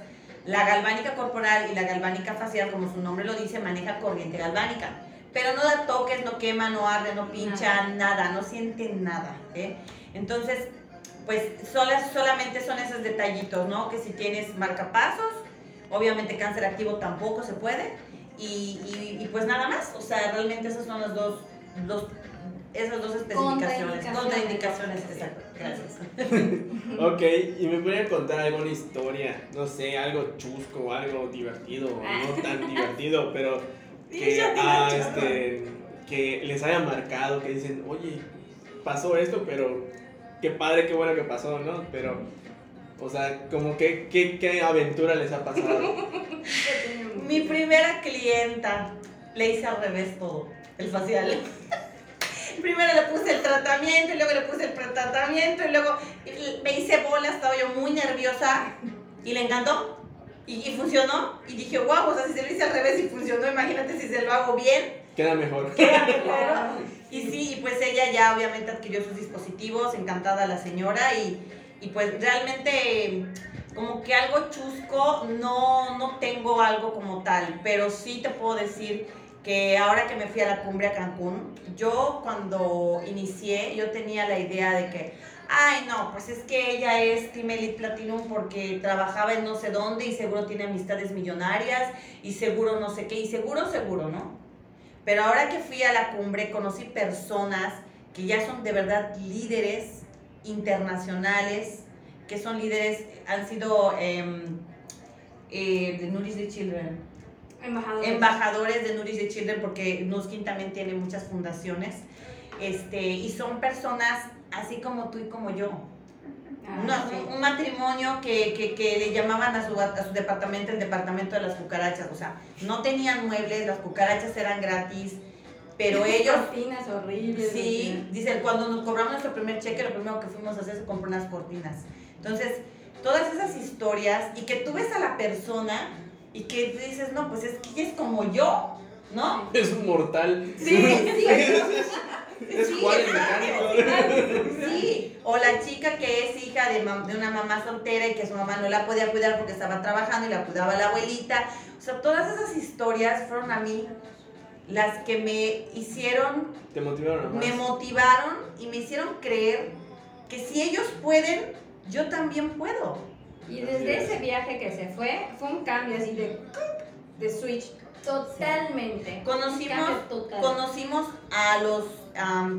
la galvánica corporal y la galvánica facial, como su nombre lo dice, maneja corriente galvánica. Pero no da toques, no quema, no arde, no pincha, nada, no siente nada. ¿eh? Entonces, pues solas, solamente son esos detallitos, ¿no? Que si tienes marcapasos, obviamente cáncer activo tampoco se puede. Y, y, pues nada más, o sea, realmente esas son las dos, dos esas dos especificaciones. Contraindicaciones, exacto. Gracias. [LAUGHS] ok, ¿y me pueden contar alguna historia? No sé, algo chusco, algo divertido, no [LAUGHS] tan divertido, pero que, ah, este, que les haya marcado, que dicen, oye, pasó esto, pero qué padre, qué bueno que pasó, ¿no? Pero, o sea, como que, ¿qué, qué aventura les ha pasado? [LAUGHS] Mi primera clienta le hice al revés todo, el facial. [LAUGHS] Primero le puse el tratamiento y luego le puse el tratamiento y luego me hice bola, estaba yo muy nerviosa y le encantó y, funcionó y dije, wow, o sea, si se lo hice al revés y funcionó, imagínate si se lo hago bien. Queda mejor. Queda mejor. [LAUGHS] Y sí, pues ella ya obviamente adquirió sus dispositivos, encantada la señora y, y pues realmente como que algo chusco no, no tengo algo como tal, pero sí te puedo decir que ahora que me fui a la cumbre a Cancún, yo cuando inicié, yo tenía la idea de que, ay no, pues es que ella es Team Elite Platinum porque trabajaba en no sé dónde y seguro tiene amistades millonarias y seguro no sé qué, y seguro, seguro, ¿no? Pero ahora que fui a la cumbre conocí personas que ya son de verdad líderes internacionales, que son líderes, han sido em, eh, de Nourish the Children. Embajadores. Embajadores de Nourish the Children, porque Nuskin también tiene muchas fundaciones. Este, y son personas así como tú y como yo. Ah, un, matrimonio que, que, que, le llamaban a su, a su departamento el departamento de las cucarachas. O sea, no tenían muebles, las cucarachas eran gratis pero [LAUGHS] ellos... Cortinas horribles. Sí, dicen, cuando nos cobramos nuestro primer cheque, lo primero que fuimos a hacer es comprar unas cortinas. Entonces, todas esas historias y que tú ves a la persona y que dices, no, pues es que ella es como yo, ¿no? [LAUGHS] Es un mortal. Sí, sí. [LAUGHS] es sí, Sí, o la chica que es hija de, de, una mamá soltera y que su mamá no la podía cuidar porque estaba trabajando y la cuidaba la abuelita. O sea, todas esas historias fueron a mí las que me hicieron, Te motivaron me motivaron y me hicieron creer que si ellos pueden, yo también puedo. Y desde ese viaje que se fue, fue un cambio así de, de switch totalmente. Conocimos, conocimos a los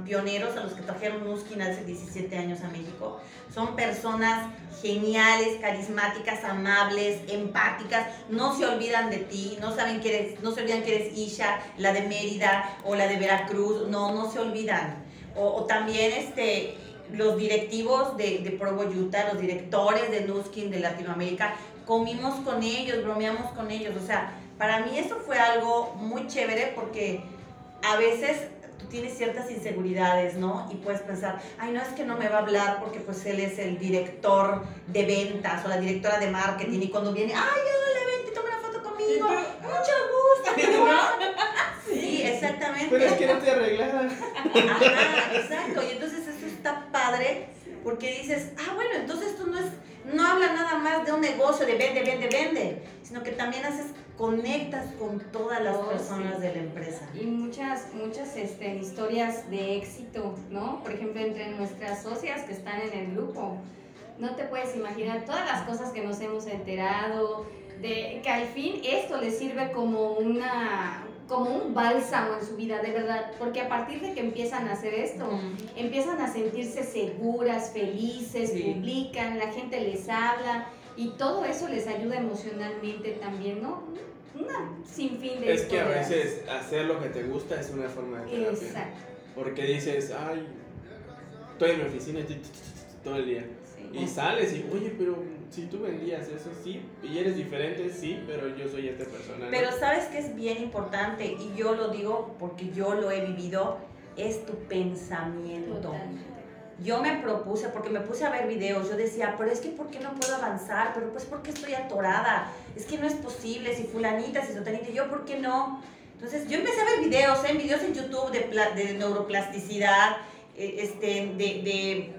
pioneros, a los que trajeron Nuskin hace 17 años a México. Son personas geniales, carismáticas, amables, empáticas, no se olvidan de ti, no saben que eres, no se olvidan que eres Isha, la de Mérida o la de Veracruz, no, no se olvidan. O, también este, los directivos de, de Provo Utah, los directores de Nuskin de Latinoamérica, comimos con ellos, bromeamos con ellos, o sea, para mí eso fue algo muy chévere porque a veces tú tienes ciertas inseguridades, ¿no? Y puedes pensar, ay, no es que no me va a hablar porque pues él es el director de ventas o la directora de marketing y cuando viene, ay, hola, vente, toma una foto conmigo, mucho gusto. [LAUGHS] sí, exactamente. Pero es que no te arreglaron. [LAUGHS] Ajá, exacto. Y entonces eso está padre porque dices, ah, bueno, entonces esto no es, no habla nada más de un negocio de vende, vende, vende, sino que también haces conectas con todas las oh, personas de la empresa. Y muchas, muchas este, historias de éxito, ¿no? Por ejemplo, entre nuestras socias que están en el grupo. No te puedes imaginar todas las cosas que nos hemos enterado, de que al fin esto les sirve como una como un bálsamo en su vida, de verdad, porque a partir de que empiezan a hacer esto, empiezan a sentirse seguras, felices, publican, la gente les habla y todo eso les ayuda emocionalmente también, ¿no? Una sinfín de Es que a veces hacer lo que te gusta es una forma de terapia. Exacto. Porque dices, ay, estoy en mi oficina todo el día. Y sales y, oye, pero si tú vendías eso, sí, y eres diferente, sí, pero yo soy esta persona. Pero sabes que es bien importante, y yo lo digo porque yo lo he vivido, es tu pensamiento. Yo me propuse, porque me puse a ver videos, yo decía, pero es que ¿por qué no puedo avanzar? Pero pues porque estoy atorada? Es que no es posible, si fulanita, si sotanita, yo ¿por qué no? Entonces yo empecé a ver videos, ¿eh? videos en YouTube de, de neuroplasticidad, eh, este, de, de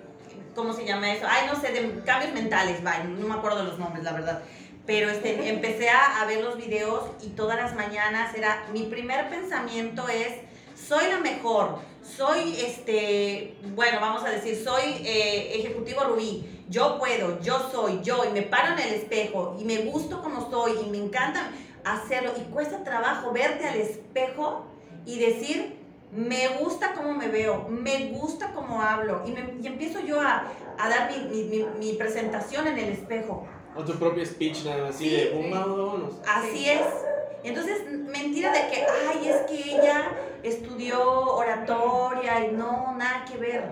¿cómo se llama eso? Ay, no sé, de cambios mentales, vaya, no me acuerdo de los nombres, la verdad. Pero este, [LAUGHS] empecé a, ver los videos y todas las mañanas era, mi primer pensamiento es, soy la mejor, soy, este, bueno, vamos a decir, soy eh, ejecutivo Rubí, yo puedo, yo soy, yo, y me paro en el espejo, y me gusto como soy, y me encanta hacerlo, y cuesta trabajo verte al espejo y decir, me gusta cómo me veo, me gusta cómo hablo y, me, y empiezo yo a, a dar mi, mi, mi, presentación en el espejo. O tu propio speech, nada así de un Así es. Entonces, mentira de que, ay, es que ella estudió oratoria y no, nada que ver.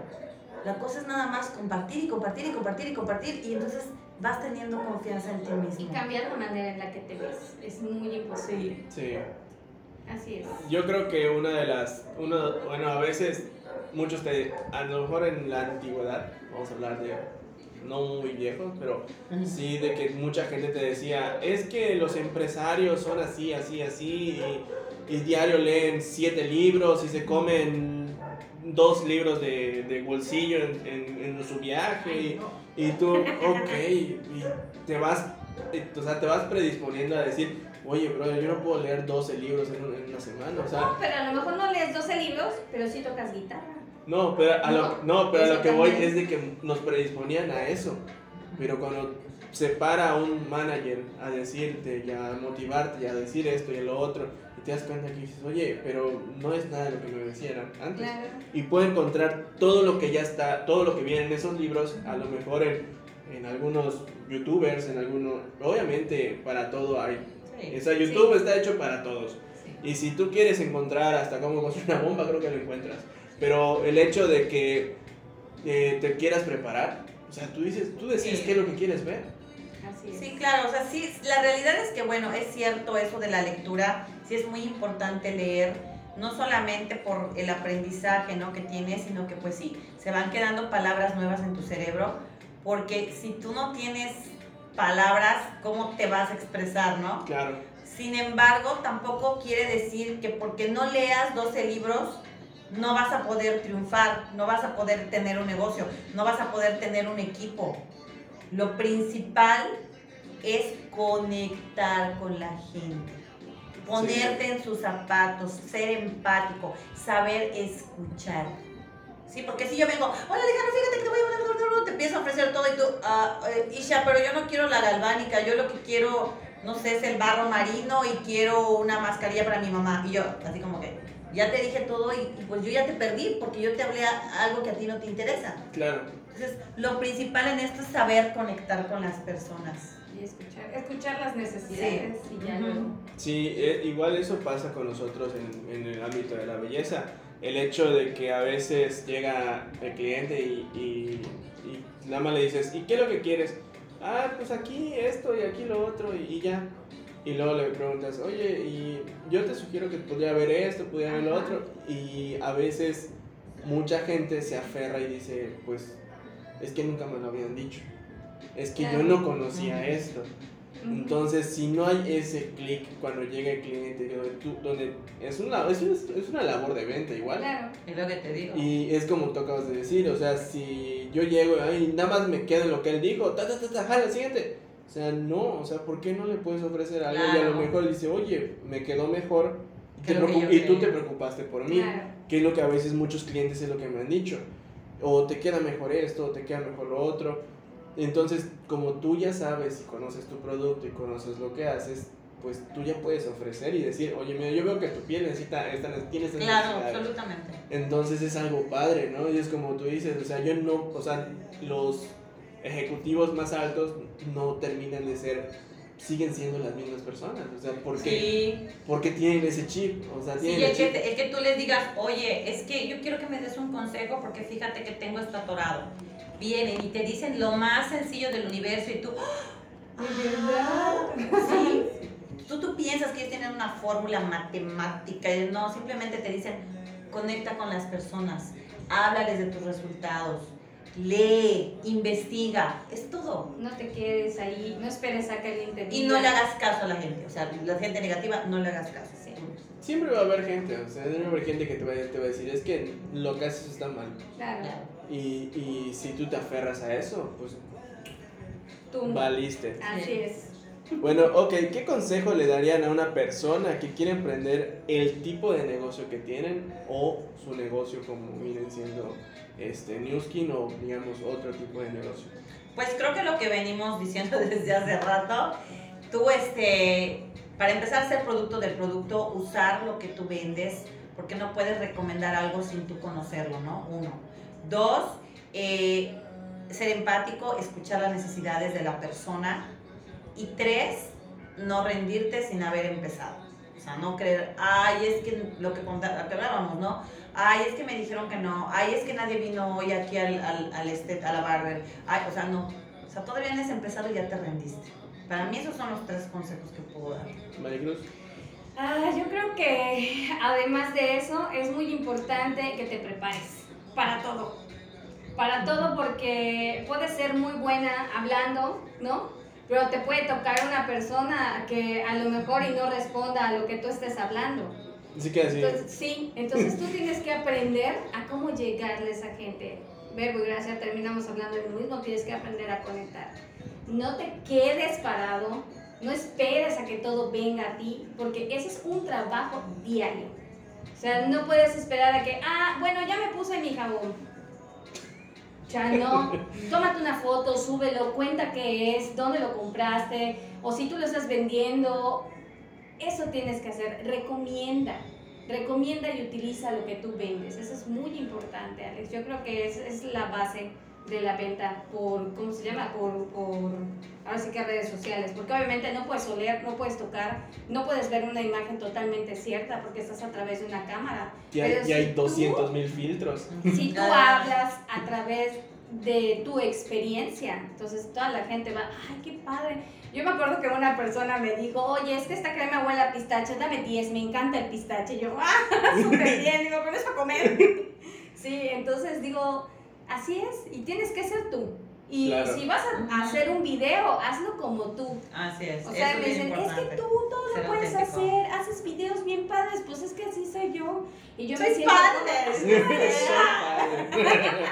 La cosa es nada más compartir y compartir y compartir y compartir y entonces vas teniendo confianza en ti mismo. Y cambiar la manera en la que te ves es muy imposible. Sí. Así es. Yo creo que una de las, uno, bueno, a veces muchos te, a lo mejor en la antigüedad, vamos a hablar de no muy viejos, pero sí de que mucha gente te decía, es que los empresarios son así, así, así, y, diario leen siete libros y se comen dos libros de, de bolsillo en, en, su viaje, y, y tú, ok, y te vas, o sea, te vas predisponiendo a decir, oye, bro, yo no puedo leer 12 libros en, una semana, o sea... No, pero a lo mejor no lees 12 libros, pero sí tocas guitarra. No, pero a lo, no, pero a lo que voy es de que nos predisponían a eso. Pero cuando se para un manager a decirte y a motivarte y a decir esto y lo otro, y te das cuenta que dices, oye, pero no es nada de lo que me decían antes. Y puedo encontrar todo lo que ya está, todo lo que viene en esos libros, a lo mejor en, en algunos youtubers, en algunos, obviamente para todo hay o sea, YouTube está hecho para todos. Y si tú quieres encontrar hasta cómo construir una bomba, creo que lo encuentras. Pero el hecho de que eh, te quieras preparar, o sea, tú dices, tú decides qué es lo que quieres ver. Sí, claro, o sea, sí, la realidad es que, bueno, es cierto eso de la lectura, sí es muy importante leer, no solamente por el aprendizaje, ¿no? Que tienes, sino que, pues sí, se van quedando palabras nuevas en tu cerebro, porque si tú no tienes palabras, cómo te vas a expresar, ¿no? Claro. Sin embargo, tampoco quiere decir que porque no leas 12 libros, no vas a poder triunfar, no vas a poder tener un negocio, no vas a poder tener un equipo. Lo principal es conectar con la gente, ponerte en sus zapatos, ser empático, saber escuchar. Sí, porque si yo vengo, hola Alejandro, fíjate que te voy a te empiezo a ofrecer todo y tú, ah, eh, Isha, pero yo no quiero la galvánica, yo lo que quiero, no sé, es el barro marino y quiero una mascarilla para mi mamá. Y yo, así como que, ya te dije todo y, pues yo ya te perdí porque yo te hablé algo que a ti no te interesa. Claro. Entonces, lo principal en esto es saber conectar con las personas. Y escuchar, escuchar las necesidades sí. y ya Sí, eh, igual eso pasa con nosotros en, en el ámbito de la belleza el hecho de que a veces llega el cliente y, y, nada más le dices, ¿y qué es lo que quieres? Ah, pues aquí esto y aquí lo otro y, ya. Y luego le preguntas, oye, y yo te sugiero que podría haber esto, podría haber lo otro. Y a veces mucha gente se aferra y dice, pues es que nunca me lo habían dicho. Es que yo no conocía esto. Entonces, si no hay ese clic cuando llega el cliente, donde, es, una, es, es, una labor de venta igual. Claro, es lo que te digo. Y es como tú acabas de decir, o sea, si yo llego y nada más me quedo en lo que él dijo, ta, ta, ta, ta, jala, siguiente. O sea, no, o sea, ¿por qué no le puedes ofrecer algo? Y a lo mejor dice, oye, me quedó mejor y, tú te preocupaste por mí. Que es lo que a veces muchos clientes es lo que me han dicho. O te queda mejor esto, o te queda mejor lo otro entonces, como tú ya sabes y conoces tu producto y conoces lo que haces, pues tú ya puedes ofrecer y decir, oye, mira, yo veo que tu piel necesita, esta, tiene estas Claro, necesidades". absolutamente. Entonces es algo padre, ¿no? Y es como tú dices, o sea, yo no, o sea, los ejecutivos más altos no terminan de ser, siguen siendo las mismas personas, o sea, ¿por qué? Sí, Porque tienen ese chip, o sea, sí, tienen el el que, chip. te- el que tú les digas, oye, es que yo quiero que me des un consejo porque fíjate que tengo esto atorado. Vienen y te dicen lo más sencillo del universo y tú, ¿De verdad? Sí. [LAUGHS] Tú, tú piensas que ellos tienen una fórmula matemática no, simplemente te dicen, conecta con las personas, háblales de tus resultados, lee, investiga, es todo. No te quedes ahí, no esperes a que alguien te diga. Y no le hagas caso a la gente, o sea, la gente negativa, no le hagas caso. Sí, Siempre va a haber gente, o sea, debe haber gente que te va, te va a decir, es que lo que haces está mal. claro. Claro. Y, y si tú te aferras a eso, pues Tú. valiste. Así es. Bueno, ok, ¿qué consejo le darían a una persona que quiere emprender el tipo de negocio que tienen o su negocio como vienen siendo este, Newskin o digamos otro tipo de negocio? Pues creo que lo que venimos diciendo [LAUGHS] desde hace rato, tú este, para empezar a ser producto del producto, usar lo que tú vendes, porque no puedes recomendar algo sin tú conocerlo, ¿no? Uno. Dos, eh, ser empático, escuchar las necesidades de la persona. Y tres, no rendirte sin haber empezado. O sea, no creer, ay, es que lo que, lo ¿no? Ay, es que me dijeron que no. Ay, es que nadie vino hoy aquí al, al, al este, a la barber. Ay, o sea, no. O sea, todavía no has empezado y ya te rendiste. Para mí esos son los tres consejos que puedo dar. Maricruz. Ah, yo creo que además de eso es muy importante que te prepares para todo. Para todo porque puedes ser muy buena hablando, ¿no? Pero te puede tocar una persona que a lo mejor y no responda a lo que tú estés hablando. Así que así. Entonces, sí, entonces tú tienes que aprender a cómo llegarle a esa gente. Verbo y gracia, terminamos hablando de lo mismo, tienes que aprender a conectar. No te quedes parado, no esperes a que todo venga a ti, porque ese es un trabajo diario. O sea, no puedes esperar a que, ah, bueno, ya me puse mi jabón. O sea, no, [LAUGHS] tómate una foto, súbelo, cuenta qué es, dónde lo compraste, o si tú lo estás vendiendo, eso tienes que hacer, recomienda, recomienda y utiliza lo que tú vendes. Eso es muy importante, Alex. Yo creo que es, es la base de la venta por, ¿cómo se llama? Por, por, ahora sí que redes sociales, porque obviamente no puedes oler, no puedes tocar, no puedes ver una imagen totalmente cierta porque estás a través de una cámara. Y hay, Pero y hay si tú- 200 mil filtros. si tú hablas a través de tu experiencia, entonces toda la gente va, ay, qué padre. Yo me acuerdo que una persona me dijo, oye, es que esta crema huele a pistache, dame 10, me encanta el pistache. Y yo, ah, [LAUGHS] súper [LAUGHS] bien, digo, con eso a comer. [LAUGHS] sí, entonces digo, así es, y tienes que ser tú. Y Claro. si vas a hacer un video, hazlo como tú. Así es. O sea, eso me es dicen, es que tú todo Ser lo puedes auténtico. hacer, haces videos bien padres, pues es que así soy yo. Y yo me Soy siento padre. cómoda. Soy padre.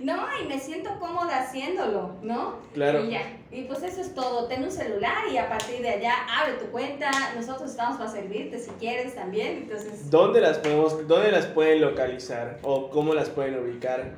No, y me siento cómoda haciéndolo, ¿no? Claro. Y ya. Y pues eso es todo. Ten un celular y a partir de allá abre tu cuenta. Nosotros estamos para servirte si quieres también. Entonces, ¿Dónde las podemos, dónde las pueden localizar o cómo las pueden ubicar?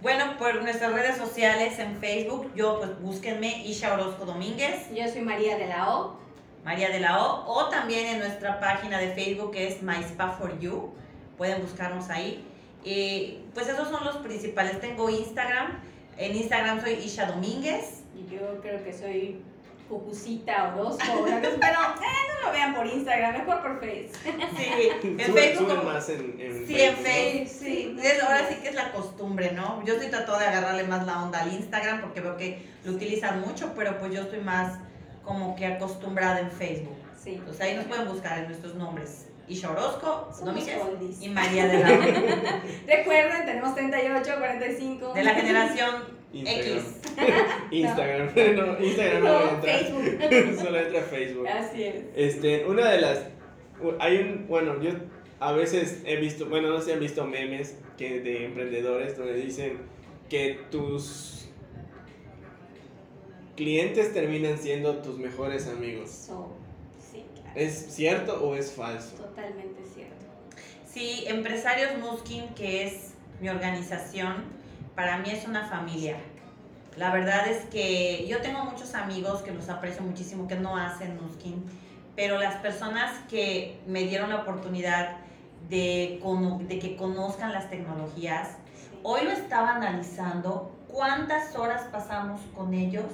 Bueno, por nuestras redes sociales en Facebook, yo pues búsquenme Isha Orozco Domínguez, yo soy María de la O. María de la O, o también en nuestra página de Facebook que es My Spa for You. Pueden buscarnos ahí. Y pues esos son los principales. Tengo Instagram. En Instagram soy Isha Domínguez. Y yo creo que soy Cucucita Orozco. Pero eh, no lo vean por Instagram, mejor por [LAUGHS] Facebook. Sí, en Facebook. como- más en, en Sí, en Facebook, Sí, sí. sí. Es- ahora sí que es la costumbre, ¿no? Yo estoy tratando de agarrarle más la onda al Instagram porque veo que lo utilizan mucho, pero pues yo estoy más como que acostumbrada en Facebook. Sí. Entonces ahí nos pueden buscar en nuestros nombres. Isha Orozco, Domínguez y María de la [LAUGHS] Recuerden, tenemos 38, 45. de la generación Instagram. X. [LAUGHS] Instagram. no, Instagram no, No, entra. Facebook. [LAUGHS] Solo entra Facebook. Así es. Este, una de las. Hay un. Bueno, yo a veces he visto. Bueno, no sé si han visto memes que de emprendedores donde dicen que tus clientes terminan siendo tus mejores amigos. So. ¿Es cierto o es falso? Totalmente cierto. Sí, Empresarios Muskin, que es mi organización, para mí es una familia. La verdad es que yo tengo muchos amigos que los aprecio muchísimo que no hacen Nuskin, pero las personas que me dieron la oportunidad de, de que conozcan las tecnologías, hoy lo estaba analizando, cuántas horas pasamos con ellos,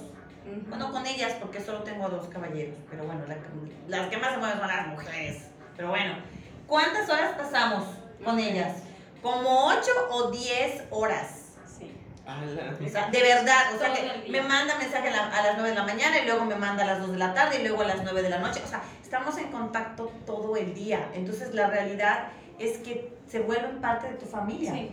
Ujú. bueno, con ellas porque solo tengo a dos caballeros, pero bueno, la- las que más se mueven son las mujeres, pero bueno, ¿cuántas horas pasamos con ellas? Como 8 o 10 horas. Sí. O sea, de verdad, o sea, que me manda mensaje a, la- a las 9 de la mañana y luego me manda a las 2 de la tarde y luego a las 9 de la noche. O sea, estamos en contacto todo el día. Entonces, la realidad es que se vuelven parte de tu familia, Sí.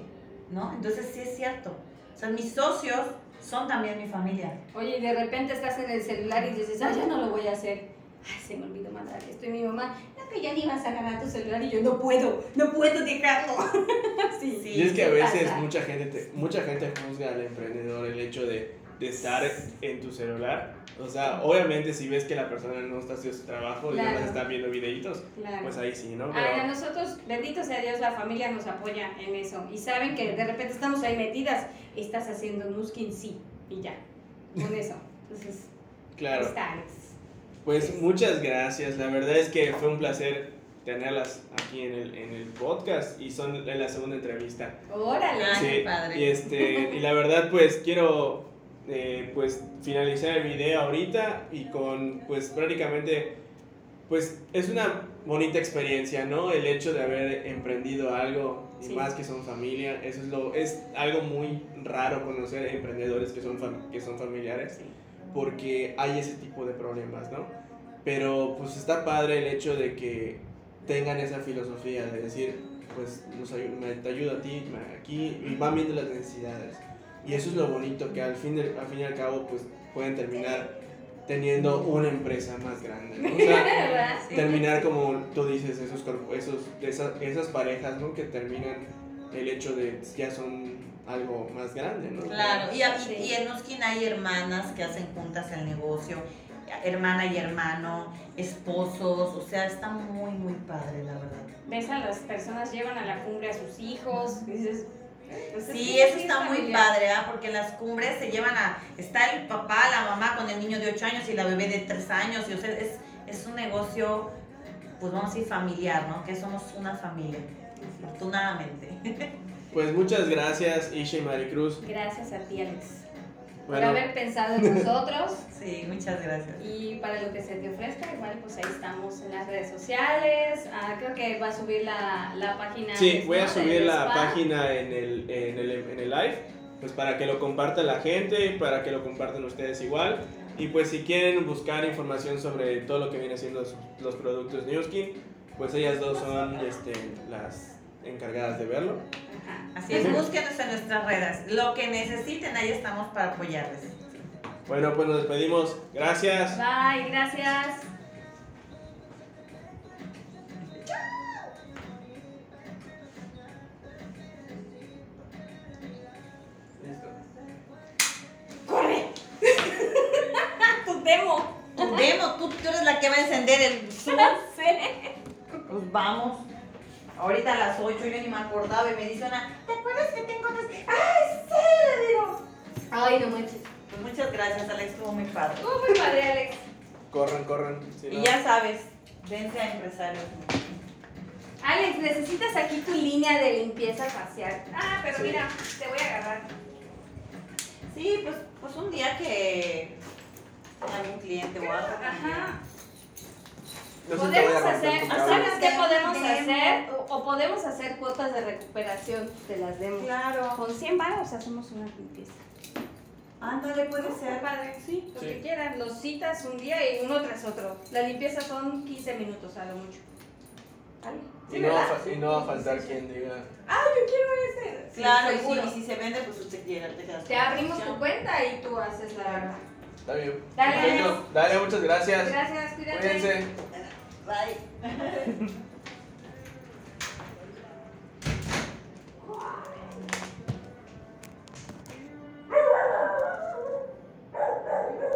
¿no? Entonces, sí es cierto. O sea, mis socios son también mi familia. Oye, y de repente estás en el celular y dices, ah, ya no lo voy a hacer. Ay, se me olvidó mandar esto. Y mi mamá, no, que ya ni vas a agarrar tu celular. Y yo, no puedo, no puedo dejarlo. [LAUGHS] sí. Sí. Y es que a veces pasa. mucha gente, te- mucha gente juzga al emprendedor el hecho de, de estar en tu celular. O sea, obviamente si ves que la persona no está haciendo su trabajo y Claro. no está viendo videitos, Claro. pues ahí sí, ¿no? Ay, a Pero, nosotros, bendito sea Dios, la familia nos apoya en eso. Y saben que de repente estamos ahí metidas. Estás haciendo Nuskin, sí. Y ya. Con eso. Entonces, claro. está Alex. Pues muchas gracias. La verdad es que fue un placer tenerlas aquí en el, en el podcast y son en la segunda entrevista. Órale. Ay, Sí, qué padre. Y, este, [LAUGHS] y la verdad, pues quiero eh, pues, finalizar el video ahorita y con, pues prácticamente, pues es una bonita experiencia, ¿no? El hecho de haber emprendido algo y Sí. más que son familia, eso es, lo, es algo muy raro conocer emprendedores que son, que son familiares Sí. porque hay ese tipo de problemas, ¿no? Pero pues está padre el hecho de que tengan esa filosofía de decir, pues nos ayu- me, te ayudo a ti, aquí, y van viendo las necesidades. Y eso es lo bonito, que al fin, de- al fin y al cabo, pues pueden terminar teniendo una empresa más grande, ¿no? O sea, [LAUGHS] terminar como tú dices, esos, esos, esas, esas parejas, ¿no? Que terminan el hecho de ya son algo más grande, ¿no? Claro, y, a- y- Sí. y en Nuskin hay hermanas que hacen juntas el negocio, hermana y hermano, esposos, o sea, está muy, muy padre, la verdad. Ves a las personas, llevan a la cumbre a sus hijos. y dices, es Sí, eso sí está es muy padre, ¿ah? porque en las cumbres se llevan a, está el papá, la mamá con el niño de 8 años y la bebé de 3 años, y o sea, es, es un negocio, pues vamos a decir familiar, ¿no? Que somos una familia, afortunadamente. [LAUGHS] Pues muchas gracias, Isha y Maricruz. Gracias a ti, Alex, por Bueno, haber pensado en nosotros. [LAUGHS] Sí, muchas gracias. Y para lo que se te ofrezca, igual pues ahí estamos en las redes sociales. Ah, creo que va a subir la, la página. Sí, voy a subir la spa. página en el, en, el, en el live, pues para que lo comparta la gente, para que lo compartan ustedes igual. Y pues si quieren buscar información sobre todo lo que viene siendo los, los productos Newskin, pues ellas dos son este, las encargadas de verlo. Ajá. Así es, búsquenos en nuestras redes. Lo que necesiten, ahí estamos para apoyarles. Bueno, pues nos despedimos. Gracias. Bye, gracias. Me dice una, ¿te acuerdas que tengo otras? ¡Ay, sí! Le digo. Ay, no manches. Pues muchas gracias, Alex, estuvo muy padre. Estuvo muy padre, Alex. Corran, corran. si Y no- ya sabes, vente a empresarios. Alex, necesitas aquí tu línea de limpieza facial. Ah, pero Sí. mira, te voy a agarrar. Sí, pues, pues un día que algún cliente o algo. Ajá. Yo te Podemos hacer. ¿sabes qué podemos Demo. hacer? O, o podemos hacer cuotas de recuperación de las demos. Claro. Con 100 baros hacemos una limpieza. Ándale, puede Está ser. padre, sí, lo Sí. que quieran. Los citas un día y uno tras otro. La limpieza son 15 minutos a lo mucho. ¿Vale? Y no, va a fa- y no va a faltar quien diga. Ah, yo quiero ese. Sí, Claro, y seguro. si, y si se vende, pues usted quiera. Te, Te abrimos tu cuenta y tú haces la... Está bien. Dale. Perfecto. Dale, muchas gracias. Gracias, cuídate. Cuídense. Bye. [LAUGHS]